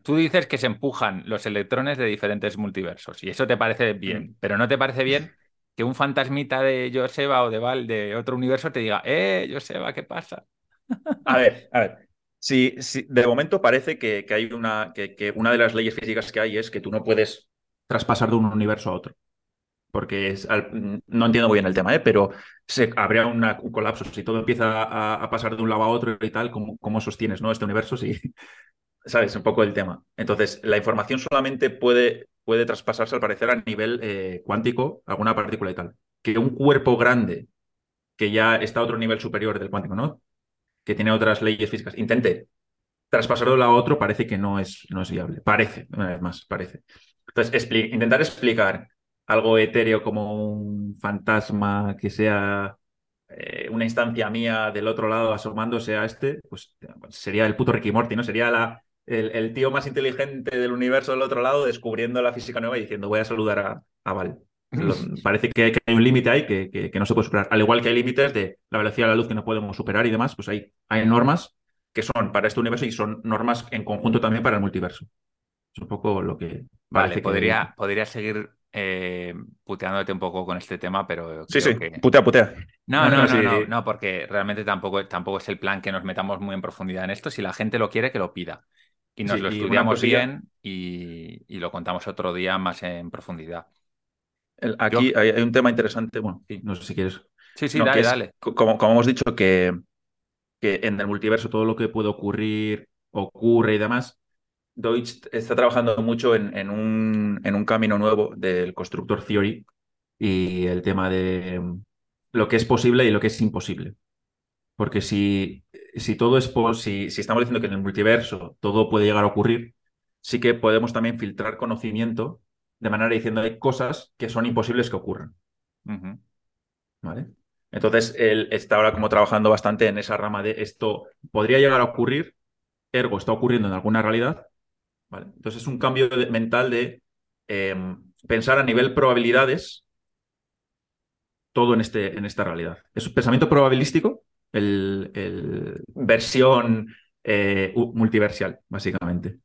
tú dices que se empujan los electrones de diferentes multiversos y eso te parece bien, mm. pero no te parece bien [LAUGHS] que un fantasmita de Joseba o de Val de otro universo te diga, eh, Joseba, ¿qué pasa? A ver, a ver, Sí, sí, de momento parece que, hay una, que, una de las leyes físicas que hay es que tú no puedes traspasar de un universo a otro. Porque es, no entiendo muy bien el tema, ¿eh? pero se, habría un colapso. Si todo empieza a, pasar de un lado a otro y tal, ¿cómo, cómo sostienes ¿no? este universo? Sí, [LAUGHS] ¿Sabes? Un poco el tema. Entonces, la información solamente puede, puede traspasarse, al parecer, a nivel eh, cuántico, alguna partícula y tal. Que un cuerpo grande, que ya está a otro nivel superior del cuántico, ¿no? Que tiene otras leyes físicas, intente traspasarlo a otro, parece que no es, no es viable. Parece, una vez más, parece. Entonces, intentar explicar algo etéreo como un fantasma que sea eh, una instancia mía del otro lado asomándose a este, pues sería el puto Ricky Morty, ¿no? Sería la, el, tío más inteligente del universo del otro lado descubriendo la física nueva y diciendo voy a saludar a, a Val [LAUGHS] parece que hay, un límite ahí que, no se puede superar. Al igual que hay límites de la velocidad de la luz que no podemos superar y demás, pues hay, hay normas que son para este universo y son normas en conjunto también para el multiverso. Es un poco lo que... Vale, podría, podría seguir eh, puteándote un poco con este tema, pero... Sí, sí, putea, putea. No, no, no, no, porque realmente tampoco, tampoco es el plan que nos metamos muy en profundidad en esto. Si la gente lo quiere, que lo pida. Y nos lo estudiamos bien y, y, lo contamos otro día más en profundidad aquí hay, un tema interesante, bueno, no sé si quieres. Sí, sí, dale, dale. Como, como, hemos dicho, que, que en el multiverso todo lo que puede ocurrir ocurre y demás. Deutsch está trabajando mucho en, en, un, en un camino nuevo del Constructor Theory y el tema de lo que es posible y lo que es imposible. Porque si, si todo es si, si estamos diciendo que en el multiverso todo puede llegar a ocurrir, sí que podemos también filtrar conocimiento de manera diciendo hay cosas que son imposibles que ocurran. ¿Vale? Entonces, él está ahora como trabajando bastante en esa rama de esto podría llegar a ocurrir, ergo está ocurriendo en alguna realidad. ¿Vale? Entonces es un cambio mental de em, pensar a nivel probabilidades todo en, este, en esta realidad. Es un pensamiento probabilístico, el, versión eh, multiversial, básicamente.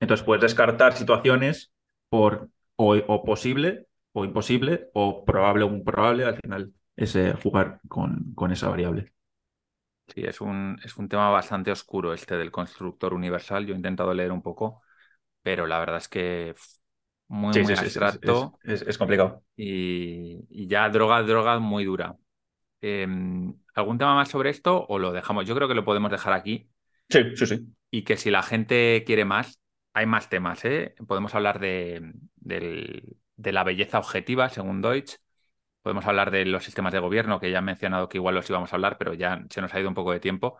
Entonces puedes descartar situaciones por o, posible o imposible o probable o improbable. Al final es jugar con, con, esa variable. Sí, es un, es un tema bastante oscuro este del constructor universal. Yo he intentado leer un poco, pero la verdad es que muy, muy abstracto. es, complicado. Y, ya droga, droga muy dura. Em, ¿Algún tema más sobre esto o lo dejamos? Yo creo que lo podemos dejar aquí. Sí, sí, sí. Y que si la gente quiere más, hay más temas. ¿eh? Podemos hablar de, de la belleza objetiva, según Deutsch. Podemos hablar de los sistemas de gobierno, que ya han mencionado que igual los íbamos a hablar, pero ya se nos ha ido un poco de tiempo.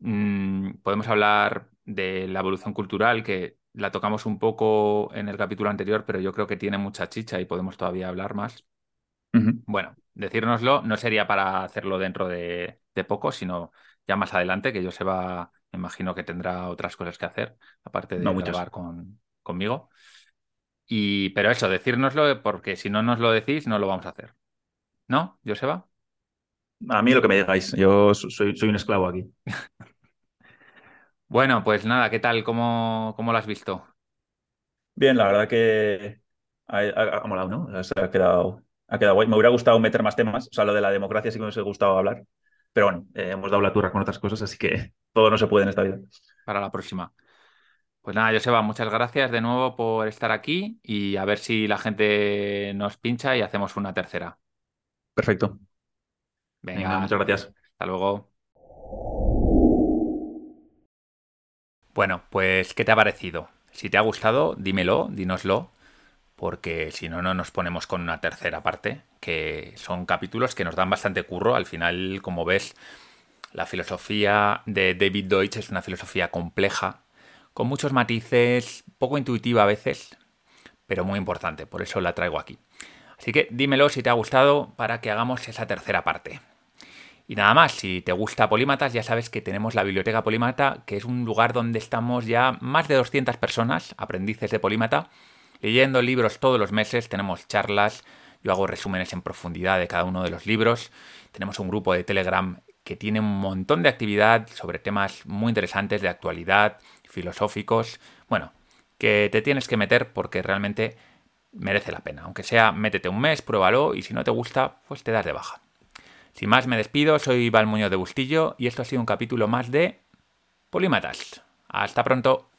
Mm, podemos hablar de la evolución cultural, que la tocamos un poco en el capítulo anterior, pero yo creo que tiene mucha chicha y podemos todavía hablar más. Bueno, decírnoslo no sería para hacerlo dentro de, poco, sino ya más adelante, que yo se va, imagino que tendrá otras cosas que hacer, aparte de no grabar con, conmigo. Y, pero eso, decírnoslo, porque si no nos lo decís, no lo vamos a hacer. ¿No, Joseba? A mí lo que me digáis, yo soy, soy un esclavo aquí. [LAUGHS] Bueno, pues nada, ¿qué tal? ¿Cómo, cómo lo has visto? Bien, la verdad que ha, molado, ¿no? ha quedado, ha quedado guay. Me hubiera gustado meter más temas, o sea, lo de la democracia sí que me hubiese gustado hablar, pero bueno, eh, hemos dado la turra con otras cosas, así que [LAUGHS] todo no se puede en esta vida. Para la próxima. Pues nada, Joseba, muchas gracias de nuevo por estar aquí y a ver si la gente nos pincha y hacemos una tercera. Perfecto. Venga muchas gracias. Hasta luego. Bueno, pues, ¿qué te ha parecido? Si te ha gustado, dímelo, dínoslo, porque si no, no nos ponemos con una tercera parte, que son capítulos que nos dan bastante curro. Al final, como ves, la filosofía de David Deutsch es una filosofía compleja, con muchos matices, poco intuitiva a veces, pero muy importante, por eso la traigo aquí. Así que dímelo si te ha gustado para que hagamos esa tercera parte. Y nada más, si te gusta Polímatas, ya sabes que tenemos la Biblioteca Polímata, que es un lugar donde estamos ya más de 200 personas, aprendices de Polímata, leyendo libros todos los meses, tenemos charlas, yo hago resúmenes en profundidad de cada uno de los libros, tenemos un grupo de Telegram que tiene un montón de actividad sobre temas muy interesantes de actualidad, filosóficos, bueno, que te tienes que meter porque realmente merece la pena. Aunque sea, métete un mes, pruébalo y si no te gusta, pues te das de baja. Sin más, me despido, soy Val Muñoz de Bustillo y esto ha sido un capítulo más de Polímatas. Hasta pronto.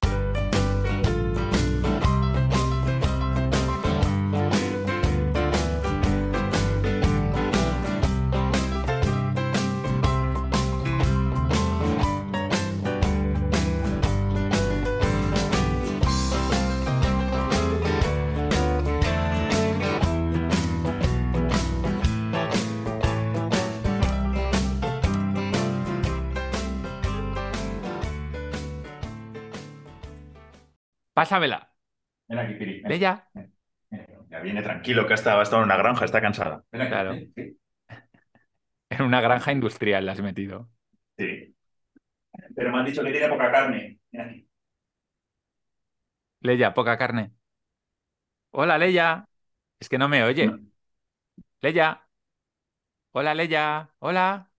Pásamela. Ven aquí, Piri. Ven. ya. Ya viene tranquilo, que ha estado, en una granja, está cansada. claro. En una granja industrial la has metido. Sí. Pero me han dicho que tiene poca carne. Ven aquí. Leia, poca carne. Hola, Leia. Es que no me oye. Leia. Hola, Leia. Hola.